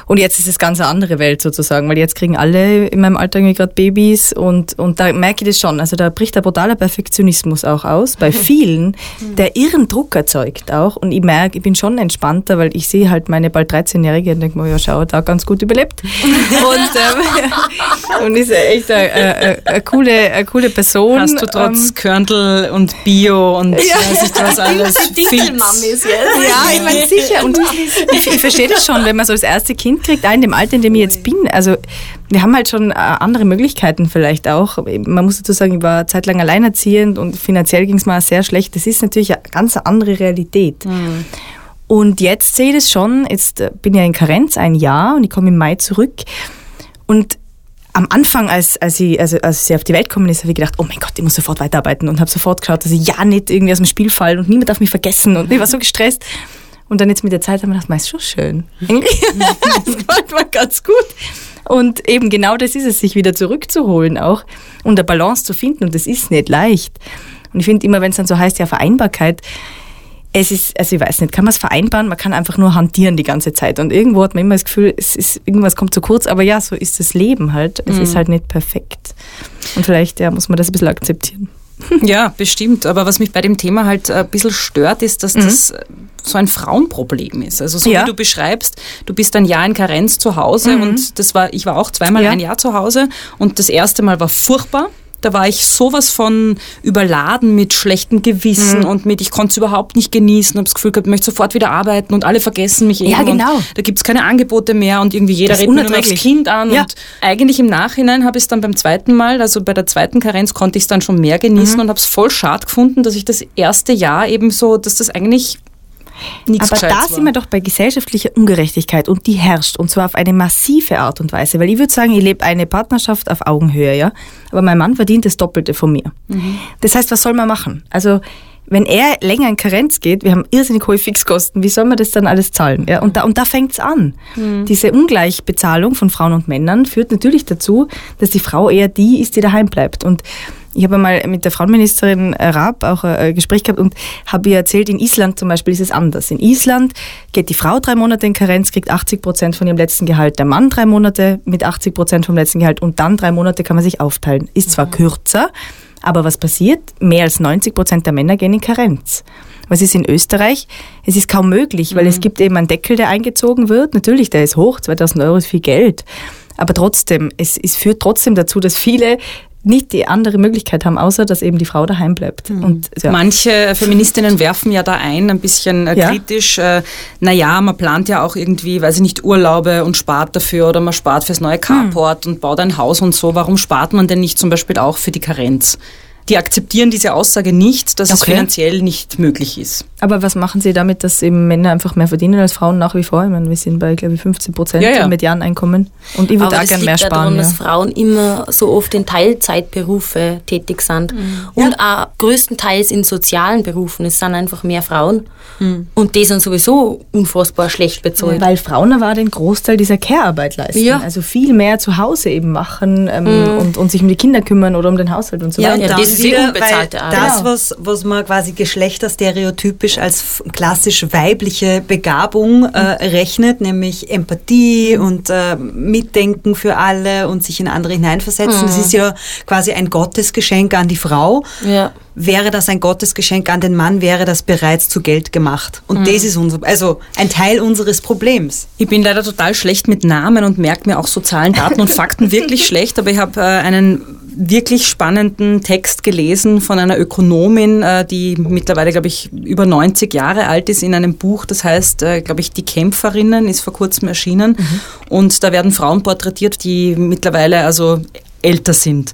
Und jetzt ist es ganz eine andere Welt sozusagen, weil jetzt kriegen alle in meinem Alter irgendwie gerade Babys und, und da merke ich das schon. Also da bricht der brutaler Perfektionismus auch aus, bei vielen, der irren Druck erzeugt auch. Und ich merke, ich bin schon entspannter, weil ich sehe halt meine bald 13-Jährige und denke mir, ja, schau, da ganz gut überlebt. und, ähm, und ist echt eine, eine, eine, coole, eine coole Person. Hast du trotz Ähm, Körndl und Bio und weiß ich was alles fit. Dinkelmammis jetzt. Ja, ich meine sicher. Und ich, ich verstehe das schon, wenn man so das erste Kind kriegt, auch in dem Alter, in dem ich jetzt bin. Also wir haben halt schon äh, andere Möglichkeiten vielleicht auch. Man muss dazu sagen, ich war eine Zeit lang alleinerziehend und finanziell ging es mir auch sehr schlecht. Das ist natürlich eine ganz andere Realität. Und jetzt sehe ich das schon, jetzt äh, bin ich ja in Karenz ein Jahr und ich komme im Mai zurück. Und am Anfang, als, als, ich, also als sie auf die Welt gekommen ist, habe ich gedacht, oh mein Gott, ich muss sofort weiterarbeiten und habe sofort geschaut, dass ich ja nicht irgendwie aus dem Spiel fallen und niemand darf mich vergessen und ich war so gestresst. Und dann jetzt mit der Zeit habe ich gedacht, ist schon schön. Das gefällt mir ganz gut. Und eben genau das ist es, sich wieder zurückzuholen auch und eine Balance zu finden und das ist nicht leicht. Und ich finde immer, wenn es dann so heißt, ja Vereinbarkeit, es ist, also ich weiß nicht, kann man es vereinbaren? Man kann einfach nur hantieren die ganze Zeit. Und irgendwo hat man immer das Gefühl, es ist, irgendwas kommt zu kurz, aber ja, so ist das Leben halt. Es ist halt nicht perfekt. Und vielleicht ja, muss man das ein bisschen akzeptieren. Ja, bestimmt. Aber was mich bei dem Thema halt ein bisschen stört, ist, dass das äh, so ein Frauenproblem ist. Also so Ja. wie du beschreibst, du bist ein Jahr in Karenz zu Hause und das war, ich war auch zweimal Ja. ein Jahr zu Hause und das erste Mal war furchtbar. Da war ich sowas von überladen mit schlechtem Gewissen und mit, ich konnte es überhaupt nicht genießen, habe das Gefühl gehabt, ich möchte sofort wieder arbeiten und alle vergessen mich Ja, eben genau. Und da gibt es keine Angebote mehr und irgendwie jeder redet mir nur aufs. Kind an Ja. und eigentlich im Nachhinein habe ich es dann beim zweiten Mal, also bei der zweiten Karenz konnte ich es dann schon mehr genießen Mhm. und habe es voll schade gefunden, dass ich das erste Jahr eben so, dass das eigentlich nichts Aber da sind wir doch bei gesellschaftlicher Ungerechtigkeit und die herrscht und zwar auf eine massive Art und Weise. Weil ich würde sagen, ich lebe eine Partnerschaft auf Augenhöhe, ja. Aber mein Mann verdient das Doppelte von mir. Das heißt, was soll man machen? Also wenn er länger in Karenz geht, wir haben irrsinnig hohe Fixkosten, wie soll man das dann alles zahlen? Ja, und da, und da fängt's an. Diese Ungleichbezahlung von Frauen und Männern führt natürlich dazu, dass die Frau eher die ist, die daheim bleibt. Und ich habe mal mit der Frauenministerin Raab auch ein Gespräch gehabt und habe ihr erzählt, in Island zum Beispiel ist es anders. In Island geht die Frau drei Monate in Karenz, kriegt 80 Prozent von ihrem letzten Gehalt, der Mann drei Monate mit 80 Prozent vom letzten Gehalt und dann drei Monate kann man sich aufteilen. Ist zwar kürzer, aber was passiert? Mehr als 90 Prozent der Männer gehen in Karenz. Was ist in Österreich? Es ist kaum möglich, weil es gibt eben einen Deckel, der eingezogen wird. Natürlich, der ist hoch, 2000 Euro ist viel Geld. Aber trotzdem, es, es führt trotzdem dazu, dass viele nicht die andere Möglichkeit haben, außer dass eben die Frau daheim bleibt. Und, ja. Manche Feministinnen werfen ja da ein, ein bisschen äh, Ja. kritisch, äh, naja, man plant ja auch irgendwie, weiß ich nicht, Urlaube und spart dafür oder man spart fürs neue Carport Hm. und baut ein Haus und so. Warum spart man denn nicht zum Beispiel auch für die Karenz? Die akzeptieren diese Aussage nicht, dass es Okay. finanziell nicht möglich ist. Aber was machen Sie damit, dass eben Männer einfach mehr verdienen als Frauen nach wie vor? Ich meine, wir sind bei, glaube ich, 15 Prozent Ja, ja. im Medianeinkommen. Und ich würde Aber auch das gerne liegt mehr ja sparen. daran, dass Ja. Frauen immer so oft in Teilzeitberufe tätig sind. Und auch größtenteils in sozialen Berufen. Es sind einfach mehr Frauen. Und die sind sowieso unfassbar schlecht bezahlt. Weil Frauen aber den Großteil dieser Care-Arbeit leisten. Ja. Also viel mehr zu Hause eben machen ähm, und, und sich um die Kinder kümmern oder um den Haushalt und so Ja, weiter. Ja, das ist die wieder, unbezahlte weil Arbeit. das, was, was man quasi geschlechterstereotypisch als klassisch weibliche Begabung äh, rechnet, nämlich Empathie und äh, Mitdenken für alle und sich in andere hineinversetzen, das ist ja quasi ein Gottesgeschenk an die Frau. Ja. Wäre das ein Gottesgeschenk an den Mann, wäre das bereits zu Geld gemacht. Und das ist unser, also ein Teil unseres Problems. Ich bin leider total schlecht mit Namen und merke mir auch so Zahlen, Daten und Fakten wirklich schlecht, aber ich habe äh, einen wirklich spannenden Text gelesen von einer Ökonomin, äh, die mittlerweile, glaube ich, über 90 Jahre alt ist, in einem Buch, das heißt, äh, glaube ich, Die Kämpferinnen, ist vor kurzem erschienen. Und da werden Frauen porträtiert, die mittlerweile also älter sind.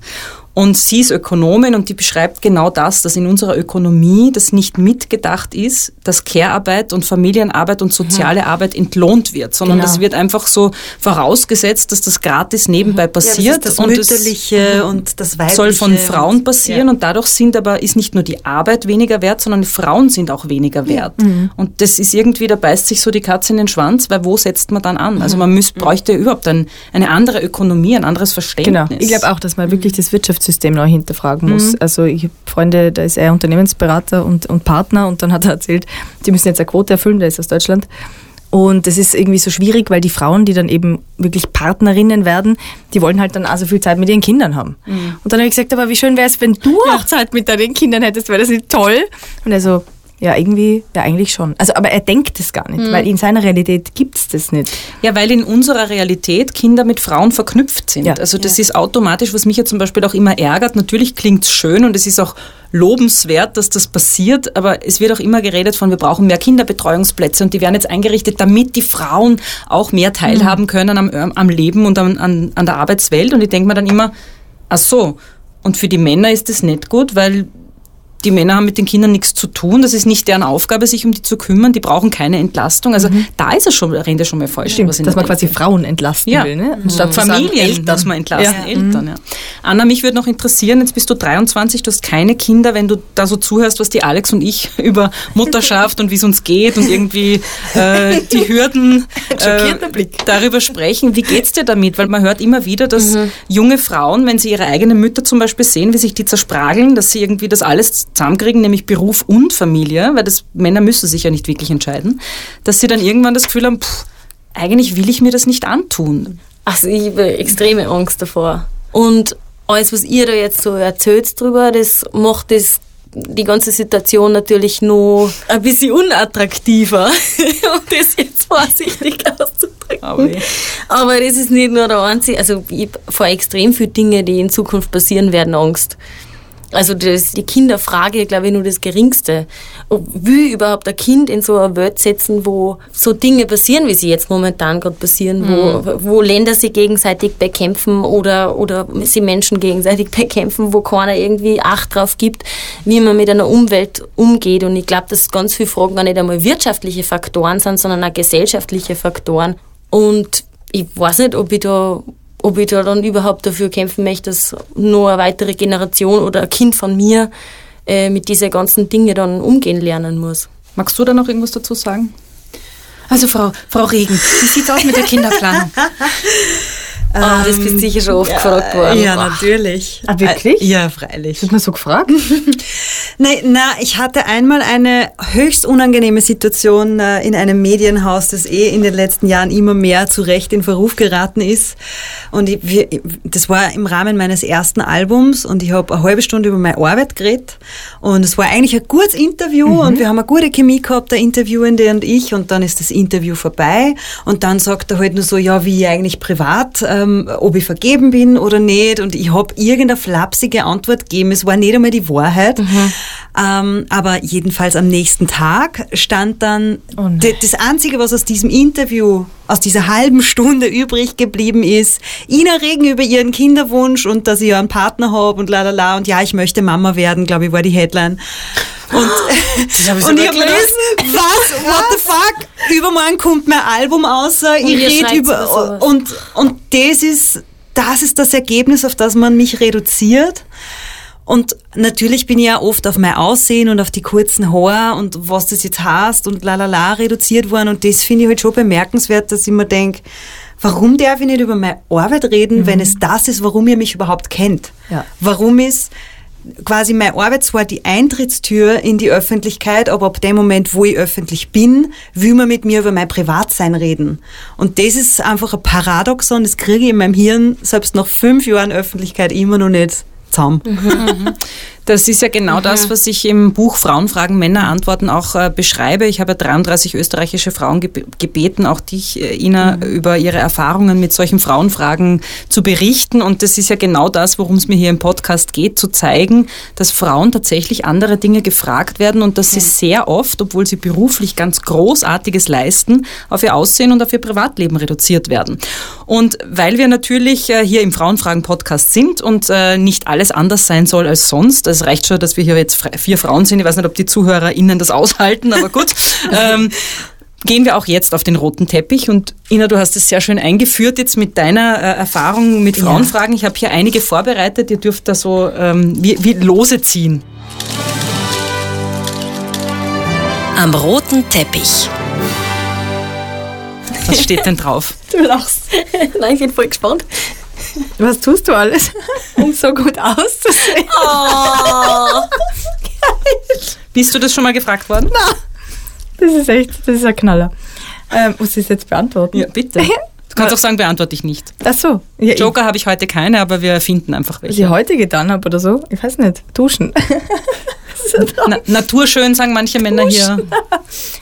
Und sie ist Ökonomin und die beschreibt genau das, dass in unserer Ökonomie das nicht mitgedacht ist, dass Care-Arbeit und Familienarbeit und soziale Arbeit entlohnt wird, sondern Genau. das wird einfach so vorausgesetzt, dass das gratis nebenbei passiert das, ist das und Mütterliche und das Weibliche. soll von Frauen passieren und dadurch sind aber ist nicht nur die Arbeit weniger wert, sondern Frauen sind auch weniger wert. Mhm. Und das ist irgendwie, da beißt sich so die Katze in den Schwanz, weil wo setzt man dann an? Mhm. Also man müsst, bräuchte überhaupt ein, eine andere Ökonomie, ein anderes Genau. Verständnis. Ich glaube auch, dass man wirklich das Wirtschafts Wirtschaftssystem neu hinterfragen muss. Also ich habe Freunde, da ist er Unternehmensberater und, und Partner und dann hat er erzählt, sie müssen jetzt eine Quote erfüllen, der ist aus Deutschland. Und das ist irgendwie so schwierig, weil die Frauen, die dann eben wirklich Partnerinnen werden, die wollen halt dann auch so viel Zeit mit ihren Kindern haben. Und dann habe ich gesagt, aber wie schön wäre es, wenn du auch Zeit mit deinen Kindern hättest, wäre das nicht toll? Und er so, ja, irgendwie, ja, eigentlich schon. Also, aber er denkt es gar nicht, weil in seiner Realität gibt es das nicht. Ja, weil in unserer Realität Kinder mit Frauen verknüpft sind. Ja. Also das ist automatisch, was mich ja zum Beispiel auch immer ärgert. Natürlich klingt es schön und es ist auch lobenswert, dass das passiert, aber es wird auch immer geredet von, wir brauchen mehr Kinderbetreuungsplätze und die werden jetzt eingerichtet, damit die Frauen auch mehr teilhaben können am, am Leben und an, an, an der Arbeitswelt. Und ich denke mir dann immer, ach so, und für die Männer ist das nicht gut, weil die Männer haben mit den Kindern nichts zu tun. Das ist nicht deren Aufgabe, sich um die zu kümmern. Die brauchen keine Entlastung. Also da ist es schon, rennt es schon mal falsch. in dass man quasi. Frauen entlasten Ja. will, ne? Anstatt zu sagen, Familien, Eltern. dass man entlasten, Ja. Eltern, ja. Anna, mich würde noch interessieren, jetzt bist du 23, du hast keine Kinder, wenn du da so zuhörst, was die Alex und ich über Mutterschaft und wie es uns geht und irgendwie äh, die Hürden äh, darüber sprechen. Wie geht's dir damit? Weil man hört immer wieder, dass junge Frauen, wenn sie ihre eigenen Mütter zum Beispiel sehen, wie sich die zersprageln, dass sie irgendwie das alles zusammenkriegen, nämlich Beruf und Familie, weil das Männer müssen sich ja nicht wirklich entscheiden, dass sie dann irgendwann das Gefühl haben, pff, eigentlich will ich mir das nicht antun. Also ich habe extreme Angst davor. Und alles, was ihr da jetzt so erzählt drüber, das macht das die ganze Situation natürlich noch ein bisschen unattraktiver, um das jetzt vorsichtig auszudrücken. Aber ja. Aber das ist nicht nur der einzige, also ich vor extrem viele Dinge, die in Zukunft passieren werden, Angst. Also das, die Kinderfrage, glaube ich, nur das Geringste. Ob will überhaupt ein Kind in so eine Welt setzen, wo so Dinge passieren, wie sie jetzt momentan gerade passieren, wo, wo Länder sich gegenseitig bekämpfen oder, oder sie Menschen gegenseitig bekämpfen, wo keiner irgendwie Acht drauf gibt, wie man mit einer Umwelt umgeht. Und ich glaube, dass ganz viele Fragen gar nicht einmal wirtschaftliche Faktoren sind, sondern auch gesellschaftliche Faktoren. Und ich weiß nicht, ob ich da ob ich da dann überhaupt dafür kämpfen möchte, dass nur eine weitere Generation oder ein Kind von mir äh, mit diesen ganzen Dingen dann umgehen lernen muss. Magst du da noch irgendwas dazu sagen? Also Frau, Frau Regen, wie sieht's aus mit der Kinderplanung? Ah, das bist sicher schon oft gefragt worden. Ja, natürlich. Ah, wirklich? Äh, Ja, freilich. Wird man so gefragt? Nein, na, ich hatte einmal eine höchst unangenehme Situation äh, in einem Medienhaus, das eh in den letzten Jahren immer mehr zu Recht in Verruf geraten ist. Und ich, wir, das war im Rahmen meines ersten Albums und ich habe eine halbe Stunde über meine Arbeit geredet. Und es war eigentlich ein gutes Interview und wir haben eine gute Chemie gehabt, der Interviewende und ich. Und dann ist das Interview vorbei und dann sagt er halt nur so, ja, wie ich eigentlich privat, ähm, ob ich vergeben bin oder nicht. Und ich habe irgendeine flapsige Antwort gegeben. Es war nicht einmal die Wahrheit. Ähm, aber jedenfalls am nächsten Tag stand dann Oh das Einzige, was aus diesem Interview, aus dieser halben Stunde übrig geblieben ist, Ina Regen über ihren Kinderwunsch und dass ich ja einen Partner habe und la la la und ja, ich möchte Mama werden, glaube ich, war die Headline. Und, und ich habe mir gedacht, was, what the fuck? Übermorgen kommt mein Album aus, ich ihr rede über und, und das ist, das ist das Ergebnis, auf das man mich reduziert. Und natürlich bin ich ja oft auf mein Aussehen und auf die kurzen Haare und was das jetzt heißt und la la la reduziert worden. Und das finde ich halt schon bemerkenswert, dass ich mir denke, warum darf ich nicht über meine Arbeit reden, wenn es das ist, warum ihr mich überhaupt kennt? Ja. Warum ist quasi meine Arbeit zwar die Eintrittstür in die Öffentlichkeit, aber ab dem Moment, wo ich öffentlich bin, will man mit mir über mein Privatsein reden. Und das ist einfach ein Paradoxon, das kriege ich in meinem Hirn selbst nach fünf Jahren Öffentlichkeit immer noch nicht zusammen. Das ist ja genau das, was ich im Buch Frauenfragen, Männer antworten auch äh, beschreibe. Ich habe ja 33 österreichische Frauen geb gebeten, auch dich, äh, Ina, über ihre Erfahrungen mit solchen Frauenfragen zu berichten. Und das ist ja genau das, worum es mir hier im Podcast geht, zu zeigen, dass Frauen tatsächlich andere Dinge gefragt werden und dass sie sehr oft, obwohl sie beruflich ganz Großartiges leisten, auf ihr Aussehen und auf ihr Privatleben reduziert werden. Und weil wir natürlich äh, hier im Frauenfragen-Podcast sind und äh, nicht alles anders sein soll als sonst, es reicht schon, dass wir hier jetzt vier Frauen sind, ich weiß nicht, ob die ZuhörerInnen das aushalten, aber gut, ähm, gehen wir auch jetzt auf den roten Teppich und Ina, du hast es sehr schön eingeführt jetzt mit deiner äh, Erfahrung mit Frauenfragen. Ich habe hier einige vorbereitet, ihr dürft da so ähm, wie, wie Lose ziehen. Am roten Teppich. Was steht denn drauf? Du lachst. Nein, ich bin voll gespannt. Was tust du alles, um so gut auszusehen? Oh. Bist du das schon mal gefragt worden? Das ist echt, das ist ein Knaller. Ähm, muss ich es jetzt beantworten? Ja, bitte. Du kannst auch sagen, beantworte ich nicht. Ach so. Ja, Joker habe ich heute keine, aber wir erfinden einfach Was ich welche. heute getan habe oder so, ich weiß nicht, duschen. Na, naturschön sagen manche Männer hier.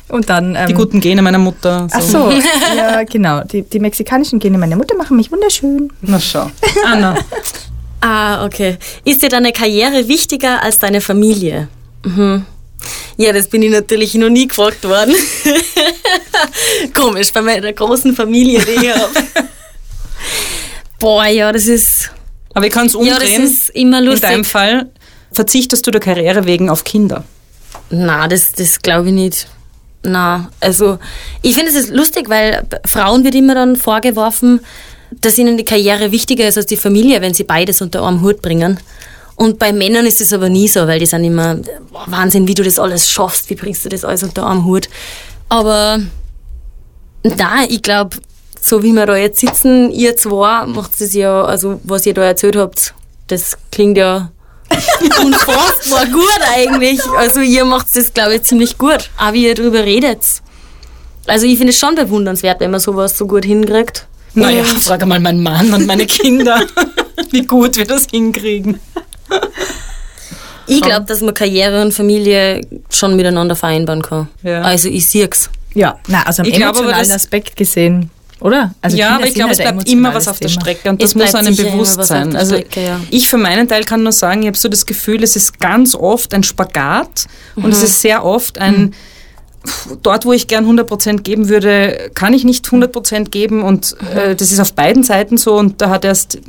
Und dann. Ähm, Die guten Gene meiner Mutter. So. Ach so, ja, genau. Die, die mexikanischen Gene meiner Mutter machen mich wunderschön. Na schau. Anna. Ah, okay. Ist dir deine Karriere wichtiger als deine Familie? Mhm. Ja, das bin ich natürlich noch nie gefragt worden. Komisch, bei meiner großen Familie, die ich habe. Boah, ja, das ist, Aber ich kann es ja, umdrehen. das ist immer In lustig. deinem Fall verzichtest du der Karriere wegen auf Kinder. Na, das, das glaube ich nicht. Na, also ich finde es lustig, weil Frauen wird immer dann vorgeworfen, dass ihnen die Karriere wichtiger ist als die Familie, wenn sie beides unter einem Hut bringen. Und bei Männern ist es aber nie so, weil die sind immer, Wahnsinn, wie du das alles schaffst, wie bringst du das alles unter einem Hut. Aber na, ich glaube, so wie wir da jetzt sitzen, ihr zwei, macht es ja, also was ihr da erzählt habt, das klingt ja unfassbar gut eigentlich. Also ihr macht das, glaube ich, ziemlich gut. Auch wie ihr drüber redet. Also ich finde es schon bewundernswert, wenn man sowas so gut hinkriegt. Naja, frage mal meinen Mann und meine Kinder, wie gut wir das hinkriegen. Ich glaube, dass man Karriere und Familie schon miteinander vereinbaren kann. Ja. Also ich sehe es. Ja, na, also am Ich emotionalen das- Aspekt gesehen, oder? Also ja, Kinder aber ich glaube, halt es bleibt immer was auf der Thema. Strecke und Es das muss einem bewusst sein. der Also ja. ich für meinen Teil kann nur sagen, ich habe so das Gefühl, es ist ganz oft ein Spagat und Mhm. es ist sehr oft ein dort, wo ich gern 100% geben würde, kann ich nicht 100% geben und äh, das ist auf beiden Seiten so und da hat erst,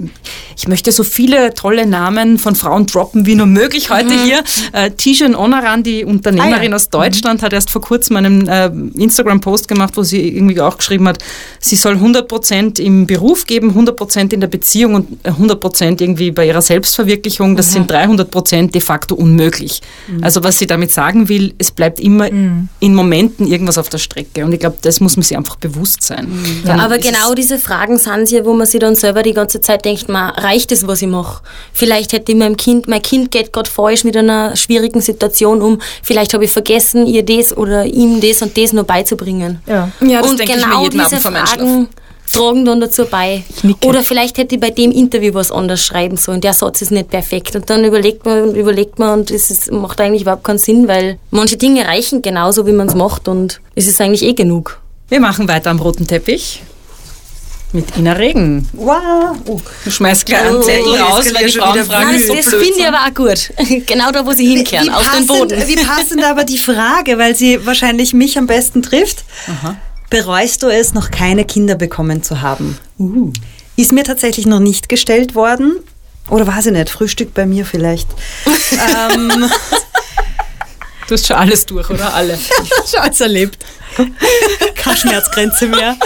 ich möchte so viele tolle Namen von Frauen droppen wie nur möglich heute hier. Äh, Tijen Onaran, die Unternehmerin Ah ja. aus Deutschland, hat erst vor kurzem einen äh, Instagram-Post gemacht, wo sie irgendwie auch geschrieben hat, sie soll 100% im Beruf geben, 100% in der Beziehung und äh, 100% irgendwie bei ihrer Selbstverwirklichung. Das sind 300% de facto unmöglich. Also was sie damit sagen will, es bleibt immer in Momenten irgendwas auf der Strecke und ich glaube, das muss man sich einfach bewusst sein. Dann Aber ist es- genau diese Fragen sind ja, wo man sich dann selber die ganze Zeit denkt, man, reicht es, was ich mache? Vielleicht hätte ich meinem Kind, mein Kind geht gerade falsch mit einer schwierigen Situation um, vielleicht habe ich vergessen, ihr das oder ihm das und das noch beizubringen. Ja. Ja, das und denke ich mir genau jeden diese Abend Fragen tragen dann dazu bei. Oder vielleicht hätte ich bei dem Interview was anders schreiben sollen. Der Satz ist nicht perfekt. Und dann überlegt man und überlegt man und es ist, macht eigentlich überhaupt keinen Sinn, weil manche Dinge reichen genauso, wie man es macht und es ist eigentlich eh genug. Wir machen weiter am roten Teppich. Mit Ina Regen. Wow. Oh. Du schmeißt gleich einen Oh, Zettel das raus, weil die schon Frauen fragen, Nein, das blöd finde ich aber auch gut. genau da, wo sie hinkehren, auf den passend, Boden. wie passend aber die Frage, weil sie wahrscheinlich mich am besten trifft. Bereust du es, noch keine Kinder bekommen zu haben? Ist mir tatsächlich noch nicht gestellt worden. Oder weiß ich nicht, Frühstück bei mir vielleicht. ähm, Du hast schon alles durch, oder? Alle. Schon alles erlebt. keine Schmerzgrenze mehr.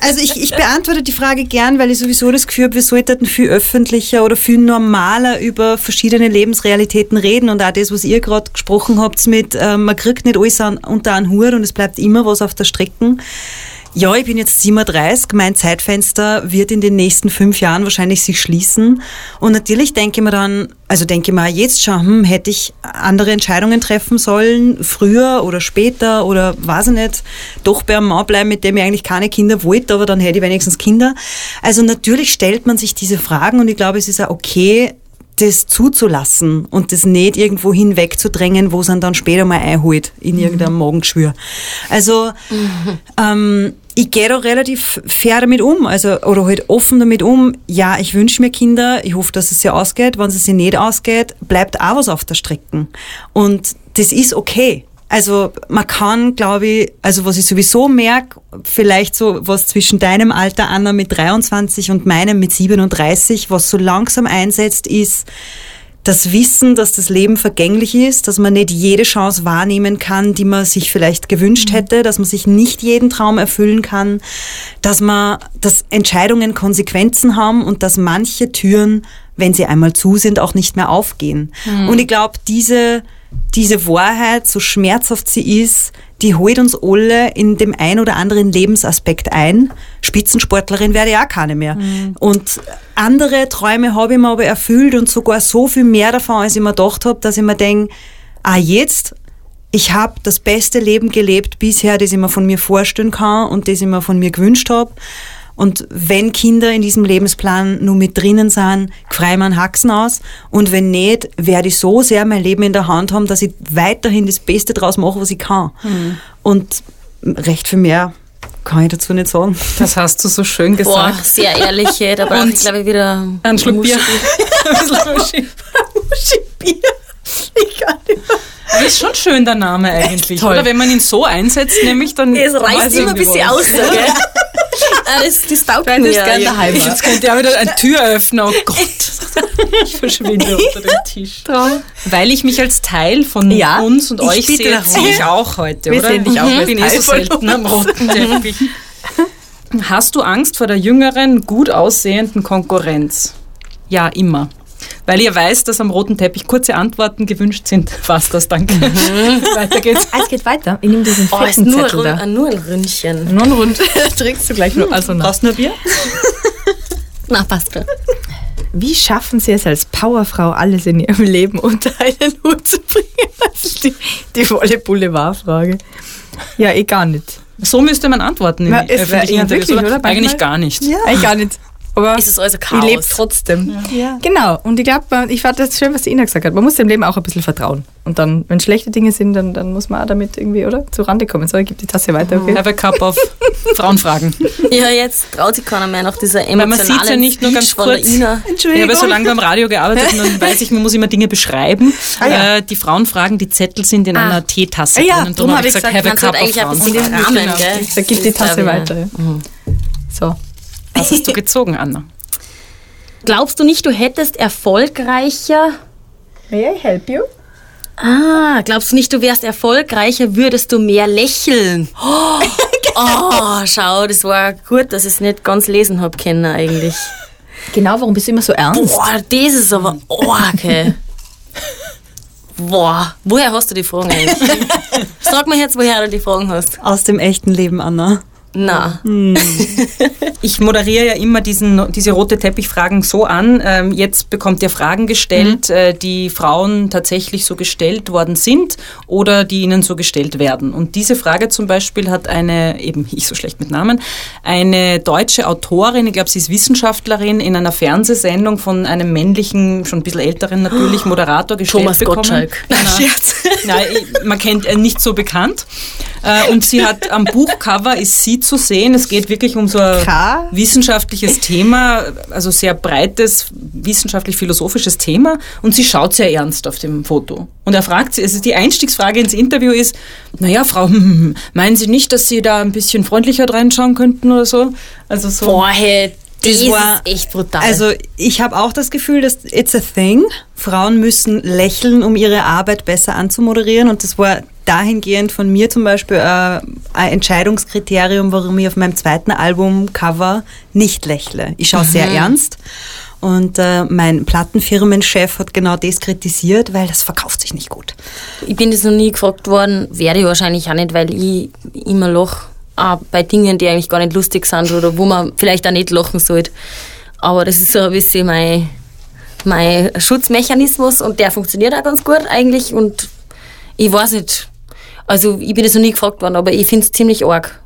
Also ich, ich beantworte die Frage gern, weil ich sowieso das Gefühl habe, wir sollten viel öffentlicher oder viel normaler über verschiedene Lebensrealitäten reden und auch das, was ihr gerade gesprochen habt mit, äh, man kriegt nicht alles an, unter einen Hut und es bleibt immer was auf der Strecke. Ja, ich bin jetzt 37, mein Zeitfenster wird in den nächsten fünf Jahren wahrscheinlich sich schließen. Und natürlich denke ich mir dann, also denke ich mir jetzt schon, hm, hätte ich andere Entscheidungen treffen sollen, früher oder später oder weiß ich nicht, doch bei einem Mann bleiben, mit dem ich eigentlich keine Kinder wollte, aber dann hätte ich wenigstens Kinder. Also natürlich stellt man sich diese Fragen und ich glaube, es ist auch okay, das zuzulassen und das nicht irgendwo hinwegzudrängen, wo es dann, später mal einholt in irgendeinem Magengeschwür. Also ähm, ich gehe da relativ fair damit um, also oder halt offen damit um. Ja, ich wünsche mir Kinder, ich hoffe, dass es sie ausgeht. Wenn es sich nicht ausgeht, bleibt auch was auf der Strecke. Und das ist okay. Also man kann, glaube ich, also was ich sowieso merke, vielleicht so was zwischen deinem Alter, Anna, mit 23 und meinem mit 37, was so langsam einsetzt, ist das Wissen, dass das Leben vergänglich ist, dass man nicht jede Chance wahrnehmen kann, die man sich vielleicht gewünscht hätte, dass man sich nicht jeden Traum erfüllen kann, dass man, dass Entscheidungen Konsequenzen haben und dass manche Türen, wenn sie einmal zu sind, auch nicht mehr aufgehen. Und ich glaube, diese, diese Wahrheit, so schmerzhaft sie ist, die holt uns alle in dem ein oder anderen Lebensaspekt ein. Spitzensportlerin werde ich auch keine mehr. Und andere Träume habe ich mir aber erfüllt und sogar so viel mehr davon, als ich mir gedacht habe, dass ich mir denke, ah jetzt, ich habe das beste Leben gelebt bisher, das ich mir von mir vorstellen kann und das ich mir von mir gewünscht habe. Und wenn Kinder in diesem Lebensplan nur mit drinnen sind, freue ich mir einen Haxen aus. Und wenn nicht, werde ich so sehr mein Leben in der Hand haben, dass ich weiterhin das Beste draus mache, was ich kann. Und recht viel mehr kann ich dazu nicht sagen. Das hast du so schön Boah, gesagt. sehr ehrlich, da brauche ich glaube ich wieder Ein Schluck Bier. Aber ist schon schön der Name eigentlich. toll. Oder wenn man ihn so einsetzt, nämlich dann. Es reißt ich immer ein bisschen aus, gell? Ah, das, das taugt Wenn mir. das gern daheim. Jetzt könnte ja wieder eine Tür öffnen. Oh Gott. Ich verschwinde unter dem Tisch. Weil ich mich als Teil von Ja, uns und ich euch sehe, sehe ich auch heute, Wir oder? sehen dich auch Ich als bin eh so selten am roten Teppich. Hast du Angst vor der jüngeren, gut aussehenden Konkurrenz? Ja, immer. Weil ihr weiß, dass am roten Teppich kurze Antworten gewünscht sind. Was das, danke. Weiter geht's. Ah, es geht weiter. Ich nehme diesen Oh, ist nur, ein, da. Nur ein Ründchen. Nur ein Rund. Trinkst du gleich noch. Also noch. Brauchst du nur Bier? Na, passt schon. Wie schaffen Sie es als Powerfrau, alles in Ihrem Leben unter einen Hut zu bringen? Das ist die, die volle Boulevardfrage. Ja, eh gar nicht. So müsste man antworten in Ja, es ja, wirklich, oder? Eigentlich gar nicht. Ja. Eigentlich gar nicht. Aber Ist es also ich Chaos? lebe trotzdem. Ja. Genau. Und ich glaube, ich fand das schön, was die Ina gesagt hat. Man muss dem Leben auch ein bisschen vertrauen. Und dann, wenn schlechte Dinge sind, dann, dann muss man auch damit irgendwie, oder? Zu Rande kommen. So, ich gebe die Tasse weiter, okay? Have a cup of Frauenfragen. Ja, jetzt traut sich keiner mehr nach dieser Weil man emotionalen sieht ja nicht nur ganz kurz. Ina. Ich habe ja so lange beim Radio gearbeitet und dann weiß ich, man muss immer Dinge beschreiben. äh, die Frauenfragen, die Zettel sind in einer Teetasse Ah, ja, drin. Und darum hab ich gesagt, have a cup of eigentlich ein Frauen. bisschen rahmen, Genau. Da gibt die Tasse ich, weiter. Ja. So. Was hast du gezogen, Anna? Glaubst du nicht, du hättest erfolgreicher... May I help you? Ah, glaubst du nicht, du wärst erfolgreicher, würdest du mehr lächeln? Oh, schau, das war gut, dass ich es nicht ganz lesen hab können eigentlich. Genau, warum bist du immer so ernst? Boah, das ist aber okay. Boah, woher hast du die Fragen eigentlich? Sag mir jetzt, woher du die Fragen hast. Aus dem echten Leben, Anna. Na, Ich moderiere ja immer diesen, diese rote Teppichfragen so an. Ähm, jetzt bekommt ihr Fragen gestellt, äh, die Frauen tatsächlich so gestellt worden sind oder die ihnen so gestellt werden. Und diese Frage zum Beispiel hat eine, eben ich so schlecht mit Namen, eine deutsche Autorin, ich glaube, sie ist Wissenschaftlerin, in einer Fernsehsendung von einem männlichen, schon ein bisschen älteren natürlich, Moderator gestellt Thomas bekommen. Gottschalk. Nein, Scherz. Nein, man kennt ihn nicht so bekannt. Äh, Und sie hat am Buchcover ist sie zu sehen. Es geht wirklich um so ein K? wissenschaftliches Thema, also sehr breites wissenschaftlich-philosophisches Thema. Und sie schaut sehr ernst auf dem Foto. Und er fragt sie, also die Einstiegsfrage ins Interview ist, naja, Frau, meinen Sie nicht, dass Sie da ein bisschen freundlicher reinschauen könnten oder so? Also so. boah, hey, das, war- echt brutal. Also ich habe auch das Gefühl, dass it's a thing. Frauen müssen lächeln, um ihre Arbeit besser anzumoderieren. Und das war dahingehend von mir zum Beispiel äh, ein Entscheidungskriterium, warum ich auf meinem zweiten Albumcover nicht lächle. Ich schaue sehr ernst. Und äh, mein Plattenfirmenchef hat genau das kritisiert, weil das verkauft sich nicht gut. ich bin das noch nie gefragt worden, werde ich wahrscheinlich auch nicht, weil ich immer lach. Auch bei Dingen, die eigentlich gar nicht lustig sind oder wo man vielleicht auch nicht lachen sollte. Aber das ist so ein bisschen mein, mein Schutzmechanismus und der funktioniert auch ganz gut eigentlich. Und ich weiß nicht, also ich bin das noch nie gefragt worden, aber ich finde es ziemlich arg.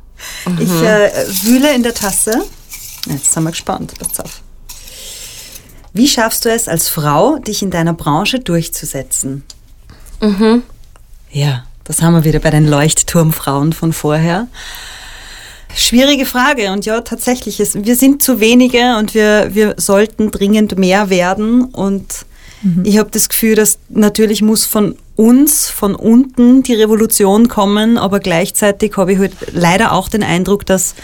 Ich äh, wühle in der Tasse. Jetzt sind wir gespannt. Pass auf. Wie schaffst du es als Frau, dich in deiner Branche durchzusetzen? Ja, das haben wir wieder bei den Leuchtturmfrauen von vorher. Schwierige Frage und ja, tatsächlich, ist, wir sind zu wenige und wir, wir sollten dringend mehr werden und ich habe das Gefühl, dass natürlich muss von uns, von unten die Revolution kommen, aber gleichzeitig habe ich halt leider auch den Eindruck, dass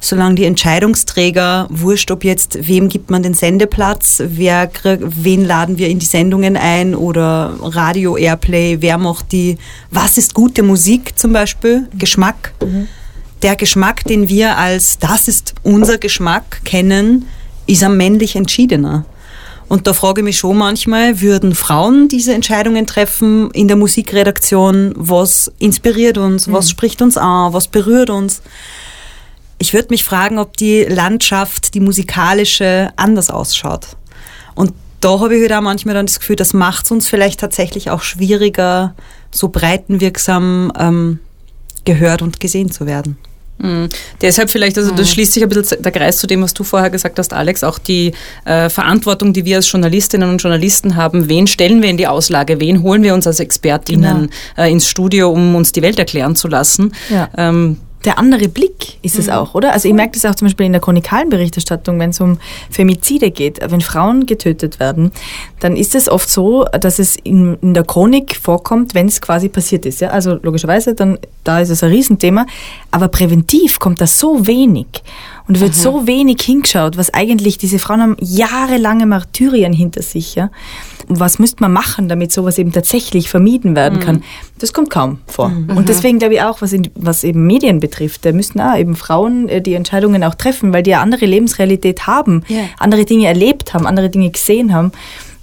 solange die Entscheidungsträger, wurscht, ob jetzt, wem gibt man den Sendeplatz, wer, wen laden wir in die Sendungen ein oder Radio Airplay, wer macht die, was ist gute Musik zum Beispiel, Geschmack. Der Geschmack, den wir als das ist unser Geschmack kennen, ist am männlich entschiedener. Und da frage ich mich schon manchmal, würden Frauen diese Entscheidungen treffen in der Musikredaktion? Was inspiriert uns? Was spricht uns an? Was berührt uns? Ich würde mich fragen, ob die Landschaft, die musikalische, anders ausschaut. Und da habe ich halt auch manchmal dann das Gefühl, das macht es uns vielleicht tatsächlich auch schwieriger, so breitenwirksam ähm, gehört und gesehen zu werden. Mhm. Deshalb vielleicht, also das schließt sich ein bisschen der Kreis zu dem, was du vorher gesagt hast, Alex, auch die äh, Verantwortung, die wir als Journalistinnen und Journalisten haben. Wen stellen wir in die Auslage? Wen holen wir uns als Expertinnen äh, ins Studio, um uns die Welt erklären zu lassen? Ja. Ähm, der andere Blick ist es auch, oder? Also ich merke das auch zum Beispiel in der chronikalen Berichterstattung, wenn es um Femizide geht. Wenn Frauen getötet werden, dann ist es oft so, dass es in, in der Chronik vorkommt, wenn es quasi passiert ist. Ja? Also logischerweise, dann da ist es ein Riesenthema. Aber präventiv kommt das so wenig. Und wird so wenig hingeschaut, was eigentlich diese Frauen haben jahrelange Martyrien hinter sich. Ja? Und was müsste man machen, damit sowas eben tatsächlich vermieden werden kann? Das kommt kaum vor. Und deswegen glaube ich auch, was, in, was eben Medien betrifft, da müssten auch eben Frauen äh, die Entscheidungen auch treffen, weil die ja andere Lebensrealität haben, Ja. andere Dinge erlebt haben, andere Dinge gesehen haben.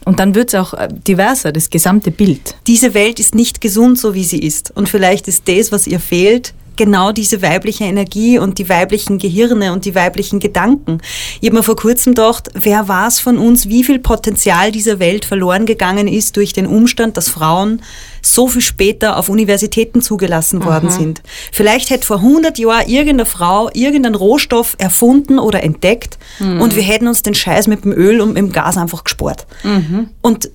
Und dann wird es auch äh, diverser, das gesamte Bild. diese Welt ist nicht gesund, so wie sie ist. Und vielleicht ist das, was ihr fehlt, genau diese weibliche Energie und die weiblichen Gehirne und die weiblichen Gedanken. Ich habe mir vor kurzem gedacht, wer war es von uns, wie viel Potenzial dieser Welt verloren gegangen ist durch den Umstand, dass Frauen so viel später auf Universitäten zugelassen worden sind. Vielleicht hätte vor 100 Jahren irgendeine Frau irgendeinen Rohstoff erfunden oder entdeckt und wir hätten uns den Scheiß mit dem Öl und mit dem Gas einfach gespart. Und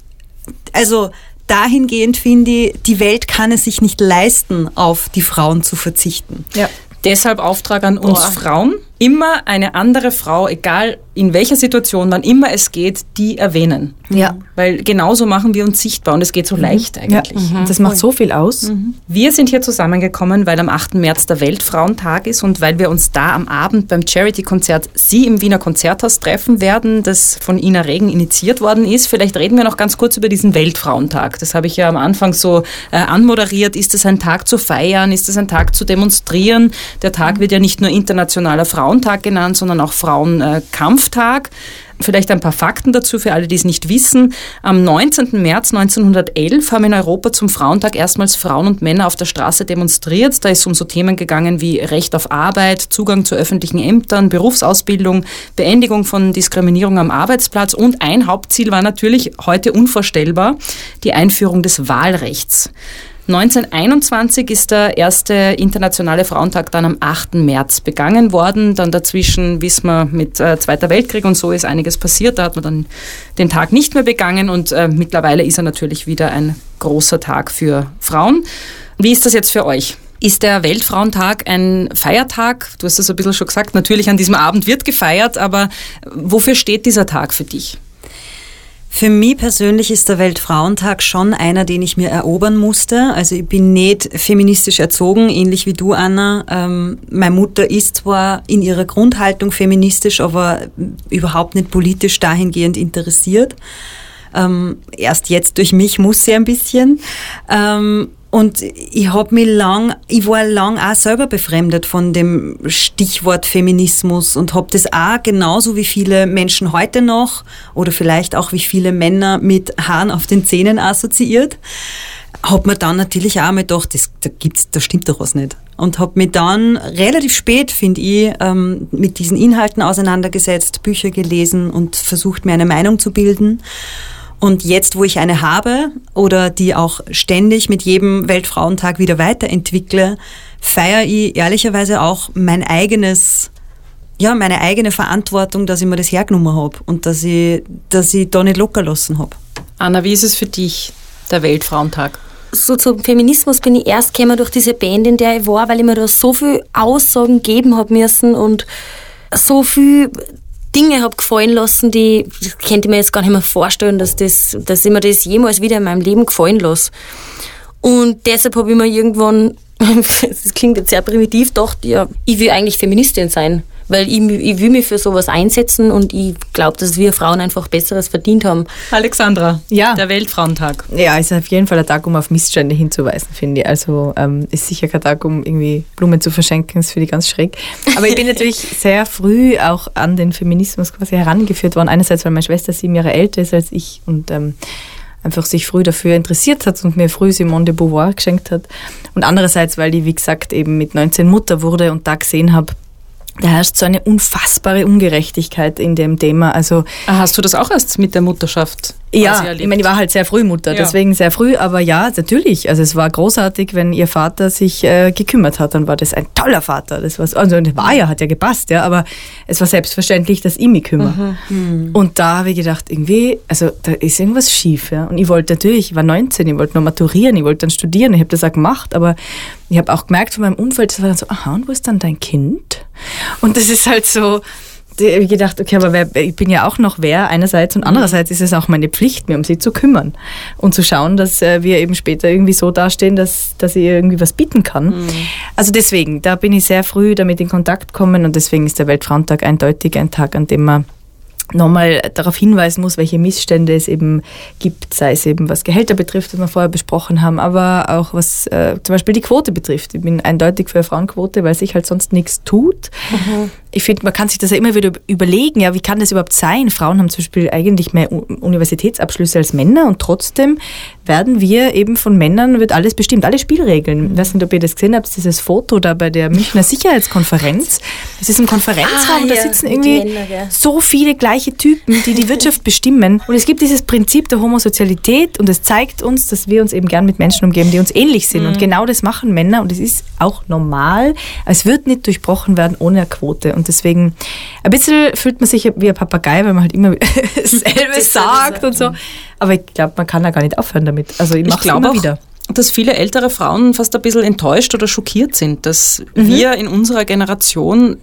also dahingehend finde ich, die Welt kann es sich nicht leisten, auf die Frauen zu verzichten. Ja. Deshalb Auftrag an uns Frauen, immer eine andere Frau, egal in welcher Situation, wann immer es geht, die erwähnen. Ja. Weil genauso machen wir uns sichtbar und es geht so leicht Ja, eigentlich. das macht so viel aus. Wir sind hier zusammengekommen, weil am 8. März der Weltfrauentag ist und weil wir uns da am Abend beim Charity-Konzert Sie im Wiener Konzerthaus treffen werden, das von Ina Regen initiiert worden ist. Vielleicht reden wir noch ganz kurz über diesen Weltfrauentag. Das habe ich ja am Anfang so äh, anmoderiert. Ist es ein Tag zu feiern? Ist es ein Tag zu demonstrieren? Der Tag wird ja nicht nur Internationaler Frauentag genannt, sondern auch Frauenkampftag. Vielleicht ein paar Fakten dazu für alle, die es nicht wissen. Am 19. März 1911 haben in Europa zum Frauentag erstmals Frauen und Männer auf der Straße demonstriert. Da ist es um so Themen gegangen wie Recht auf Arbeit, Zugang zu öffentlichen Ämtern, Berufsausbildung, Beendigung von Diskriminierung am Arbeitsplatz und ein Hauptziel war natürlich heute unvorstellbar, die Einführung des Wahlrechts. 1921 ist der erste internationale Frauentag dann am 8. März begangen worden. Dann dazwischen, wissen wir, mit äh, Zweiter Weltkrieg und so ist einiges passiert. Da hat man dann den Tag nicht mehr begangen und äh, mittlerweile ist er natürlich wieder ein großer Tag für Frauen. Wie ist das jetzt für euch? Ist der Weltfrauentag ein Feiertag? Du hast es ein bisschen schon gesagt, natürlich an diesem Abend wird gefeiert, aber wofür steht dieser Tag für dich? Für mich persönlich ist der Weltfrauentag schon einer, den ich mir erobern musste. Also ich bin nicht feministisch erzogen, ähnlich wie du, Anna. Ähm, meine Mutter ist zwar in ihrer Grundhaltung feministisch, aber überhaupt nicht politisch dahingehend interessiert. Ähm, erst jetzt durch mich muss sie ein bisschen. Ähm, und ich hab mich lang, ich war lang auch selber befremdet von dem Stichwort Feminismus und hab das auch genauso wie viele Menschen heute noch oder vielleicht auch wie viele Männer mit Haaren auf den Zähnen assoziiert. Hab mir dann natürlich auch einmal gedacht, das, da gibt's, da stimmt doch was nicht. Und hab mich dann relativ spät, finde ich, ähm, mit diesen Inhalten auseinandergesetzt, Bücher gelesen und versucht, mir eine Meinung zu bilden. Und jetzt, wo ich eine habe oder die auch ständig mit jedem Weltfrauentag wieder weiterentwickle, feiere ich ehrlicherweise auch mein eigenes, ja, meine eigene Verantwortung, dass ich mir das hergenommen habe und dass ich, dass ich da nicht locker lassen habe. Anna, wie ist es für dich, der Weltfrauentag? so zum Feminismus bin ich erst gekommen durch diese Band, in der ich war, weil ich mir da so viel Aussagen geben habe müssen und so viel Dinge habe gefallen lassen, die könnte ich mir jetzt gar nicht mehr vorstellen, dass, das, dass ich mir das jemals wieder in meinem Leben gefallen lasse. Und deshalb habe ich mir irgendwann, das klingt jetzt sehr primitiv, gedacht, ja, ich will eigentlich Feministin sein. Weil ich, ich will mich für sowas einsetzen und ich glaube, dass wir Frauen einfach Besseres verdient haben. Alexandra, Ja. der Weltfrauentag. Ja, ist auf jeden Fall ein Tag, um auf Missstände hinzuweisen, finde ich. Also ähm, ist sicher kein Tag, um irgendwie Blumen zu verschenken, das finde ich ganz schräg. Aber ich bin natürlich sehr früh auch an den Feminismus quasi herangeführt worden. Einerseits, weil meine Schwester sieben Jahre älter ist als ich und ähm, einfach sich früh dafür interessiert hat und mir früh Simone de Beauvoir geschenkt hat. Und andererseits, weil ich, wie gesagt, eben mit 19 Mutter wurde und da gesehen habe, da herrscht so eine unfassbare Ungerechtigkeit in dem Thema. Also Ah, Hast du das auch erst mit der Mutterschaft ja, ich meine, ich war halt sehr früh Mutter, Ja. deswegen sehr früh, aber ja, natürlich. Also es war großartig, wenn ihr Vater sich äh, gekümmert hat, dann war das ein toller Vater. Das war, also war ja, hat ja gepasst, ja, aber es war selbstverständlich, dass ich mich kümmere. Und da habe ich gedacht, irgendwie, also da ist irgendwas schief, ja. Und ich wollte natürlich, ich war 19, ich wollte noch maturieren, ich wollte dann studieren, ich habe das auch gemacht, aber ich habe auch gemerkt von meinem Umfeld, das war dann so, aha, und wo ist dann dein Kind? Und das ist halt so, ich gedacht, okay, aber wer, ich bin ja auch noch wer einerseits und andererseits ist es auch meine Pflicht, mir um sie zu kümmern und zu schauen, dass äh, wir eben später irgendwie so dastehen, dass, dass ich irgendwie was bieten kann. Also deswegen, da bin ich sehr früh damit in Kontakt gekommen und deswegen ist der Weltfrauentag eindeutig ein Tag, an dem man nochmal darauf hinweisen muss, welche Missstände es eben gibt, sei es eben was Gehälter betrifft, was wir vorher besprochen haben, aber auch was äh, zum Beispiel die Quote betrifft. Ich bin eindeutig für eine Frauenquote, weil sich halt sonst nichts tut. Ich finde, man kann sich das ja immer wieder überlegen, ja, wie kann das überhaupt sein? Frauen haben zum Beispiel eigentlich mehr Universitätsabschlüsse als Männer und trotzdem werden wir eben von Männern, wird alles bestimmt, alle Spielregeln. Ich weiß nicht, ob ihr das gesehen habt, dieses Foto da bei der Münchner Sicherheitskonferenz. Es ist ein Konferenzraum, Ah, da ja, sitzen irgendwie Männern, gell. so viele gleiche Typen, die die Wirtschaft bestimmen. Und es gibt dieses Prinzip der Homosozialität und es zeigt uns, dass wir uns eben gern mit Menschen umgeben, die uns ähnlich sind. Und genau das machen Männer und es ist auch normal. Es wird nicht durchbrochen werden ohne eine Quote. Und deswegen, ein bisschen fühlt man sich wie ein Papagei, weil man halt immer dasselbe sagt und so. Aber ich glaube, man kann da gar nicht aufhören damit. Also ich mache es immer auch, wieder. dass viele ältere Frauen fast ein bisschen enttäuscht oder schockiert sind, dass Mhm. wir in unserer Generation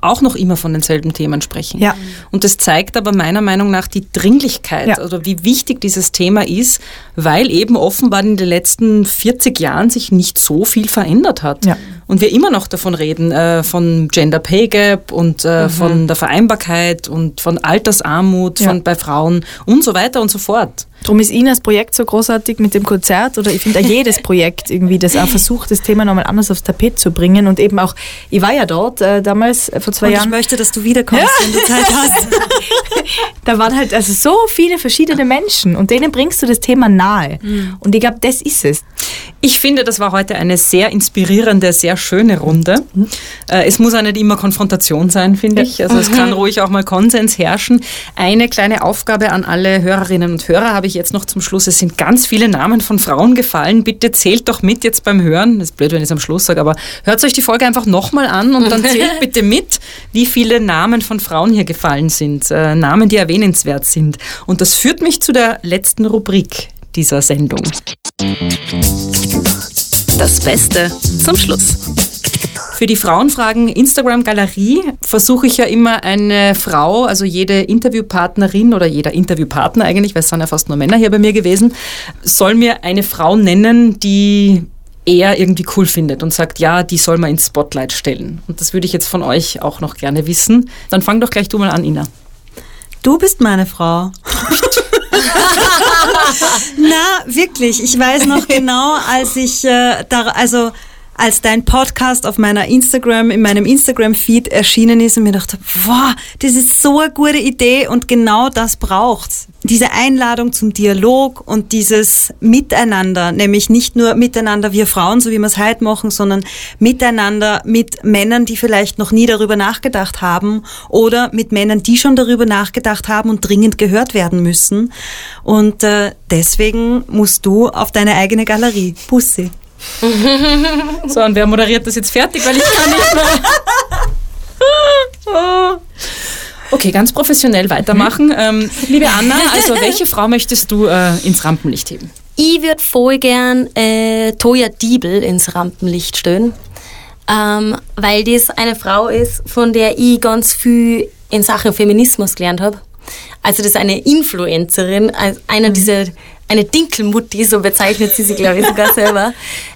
auch noch immer von denselben Themen sprechen. Ja. Und das zeigt aber meiner Meinung nach die Dringlichkeit Ja. oder wie wichtig dieses Thema ist, weil eben offenbar in den letzten 40 Jahren sich nicht so viel verändert hat. Ja. Und wir immer noch davon reden, äh, von Gender Pay Gap und Mhm. äh, von der Vereinbarkeit und von Altersarmut Ja. von, bei Frauen und so weiter und so fort. Darum ist Inas Projekt so großartig mit dem Konzert oder ich finde auch jedes Projekt irgendwie, das auch versucht, das Thema nochmal anders aufs Tapet zu bringen und eben auch, ich war ja dort äh, damals äh, vor zwei Und ich Jahren. möchte, dass du wiederkommst, wenn du Zeit hast. Da waren halt also so viele verschiedene Menschen und denen bringst du das Thema nahe. Und ich glaube, das ist es. Ich finde, das war heute eine sehr inspirierende, sehr schöne Runde. Äh, Es muss ja nicht immer Konfrontation sein, finde ich. Also es kann ruhig auch mal Konsens herrschen. Eine kleine Aufgabe an alle Hörerinnen und Hörer habe ich jetzt noch zum Schluss. Es sind ganz viele Namen von Frauen gefallen. Bitte zählt doch mit jetzt beim Hören. Das ist blöd, wenn ich es am Schluss sage, aber hört euch die Folge einfach nochmal an und dann zählt bitte mit, wie viele Namen von Frauen hier gefallen sind. Äh, Namen, die erwähnenswert sind. Und das führt mich zu der letzten Rubrik dieser Sendung. Das Beste zum Schluss. Für die Frauenfragen Instagram-Galerie versuche ich ja immer eine Frau, also jede Interviewpartnerin oder jeder Interviewpartner eigentlich, weil es sind ja fast nur Männer hier bei mir gewesen, soll mir eine Frau nennen, die er irgendwie cool findet und sagt, ja, die soll man ins Spotlight stellen. Und das würde ich jetzt von euch auch noch gerne wissen. Dann fang doch gleich du mal an, Ina. Du bist meine Frau. Na, wirklich. Ich weiß noch genau, als ich äh, da, also als dein Podcast auf meiner Instagram, in meinem Instagram-Feed erschienen ist und mir dachte, wow, das ist so eine gute Idee und genau das braucht's. Diese Einladung zum Dialog und dieses Miteinander, nämlich nicht nur miteinander wir Frauen, so wie wir es heute machen, sondern miteinander mit Männern, die vielleicht noch nie darüber nachgedacht haben oder mit Männern, die schon darüber nachgedacht haben und dringend gehört werden müssen. Und äh, deswegen musst du auf deine eigene Galerie. Pussy. So, und wer moderiert das jetzt fertig, weil ich kann nicht mehr. Okay, ganz professionell weitermachen. Ähm, liebe Anna, also welche Frau möchtest du äh, ins Rampenlicht heben? Ich würde voll gern äh, Toya Diebel ins Rampenlicht stellen, ähm, weil das eine Frau ist, von der ich ganz viel in Sachen Feminismus gelernt habe. Also das ist eine Influencerin, einer dieser eine Dinkelmutti, so bezeichnet sie sich, glaube ich, sogar selber.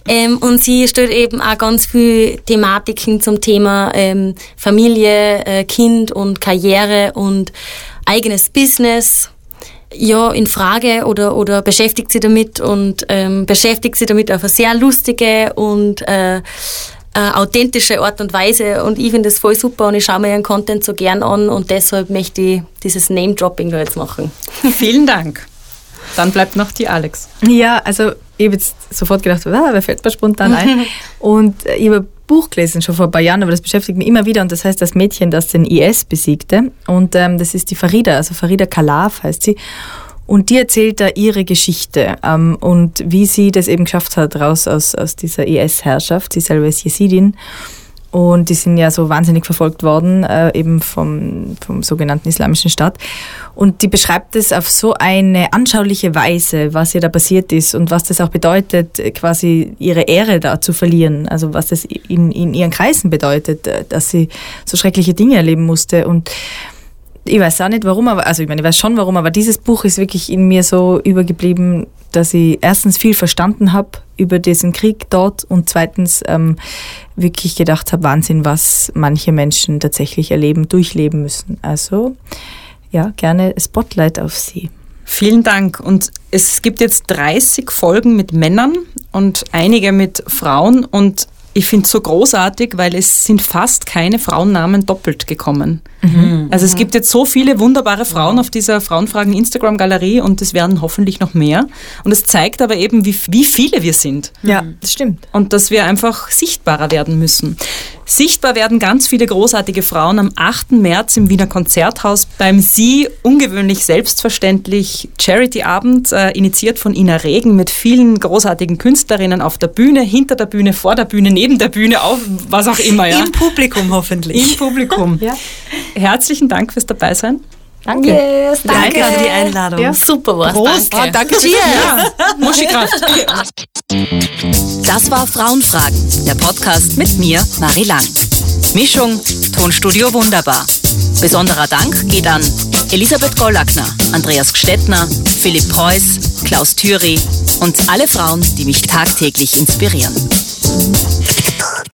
Ähm, und sie stellt eben auch ganz viele Thematiken zum Thema ähm, Familie, äh, Kind und Karriere und eigenes Business ja, in Frage oder, oder beschäftigt sie damit und ähm, beschäftigt sie damit auf eine sehr lustige und äh, äh, authentische Art und Weise und ich finde das voll super und ich schaue mir ihren Content so gern an und deshalb möchte ich dieses Name-Dropping da jetzt machen. Vielen Dank. Dann bleibt noch die Alex. Ja, also ich habe jetzt sofort gedacht, ah, wer fällt mir spontan ein? und äh, ich habe ein Buch gelesen, schon vor ein paar Jahren, aber das beschäftigt mich immer wieder und das heißt das Mädchen, das den IS besiegte und ähm, das ist die Farida, also Farida Kalaf heißt sie und die erzählt da ihre Geschichte ähm, und wie sie das eben geschafft hat, raus aus, aus dieser IS-Herrschaft. Sie selber ist Jesidin. Und die sind ja so wahnsinnig verfolgt worden, äh, eben vom, vom sogenannten Islamischen Staat. Und die beschreibt es auf so eine anschauliche Weise, was ihr da passiert ist und was das auch bedeutet, quasi ihre Ehre da zu verlieren. Also was das in, in ihren Kreisen bedeutet, äh, dass sie so schreckliche Dinge erleben musste. Und ich weiß auch nicht warum, aber also ich meine, ich weiß schon warum, aber dieses Buch ist wirklich in mir so übergeblieben, dass ich erstens viel verstanden habe über diesen Krieg dort und zweitens ähm, wirklich gedacht habe, Wahnsinn, was manche Menschen tatsächlich erleben, durchleben müssen. Also ja, gerne Spotlight auf Sie. Vielen Dank. Und es gibt jetzt 30 Folgen mit Männern und einige mit Frauen und ich finde es so großartig, weil es sind fast keine Frauennamen doppelt gekommen. Mhm. Also es gibt jetzt so viele wunderbare Frauen auf dieser Frauenfragen Instagram-Galerie und es werden hoffentlich noch mehr. Und es zeigt aber eben, wie, wie viele wir sind. Ja, das stimmt. Und dass wir einfach sichtbarer werden müssen. Sichtbar werden ganz viele großartige Frauen am 8. März im Wiener Konzerthaus beim Sie ungewöhnlich selbstverständlich Charity-Abend, äh, initiiert von Ina Regen mit vielen großartigen Künstlerinnen auf der Bühne, hinter der Bühne, vor der Bühne, neben der Bühne, auf was auch immer. Ja. Im Publikum hoffentlich. Im Publikum. ja. Herzlichen Dank fürs Dabeisein. Danke. Yes, danke. danke für die Einladung. Ja. Super was. Prost. Danke. Oh, danke. Cheers. Ja. Muschikraft. Das war Frauenfragen, der Podcast mit mir, Marie Lang. Mischung, Tonstudio Wunderbar. Besonderer Dank geht an Elisabeth Gollackner, Andreas Gstettner, Philipp Preuß, Klaus Thüry und alle Frauen, die mich tagtäglich inspirieren.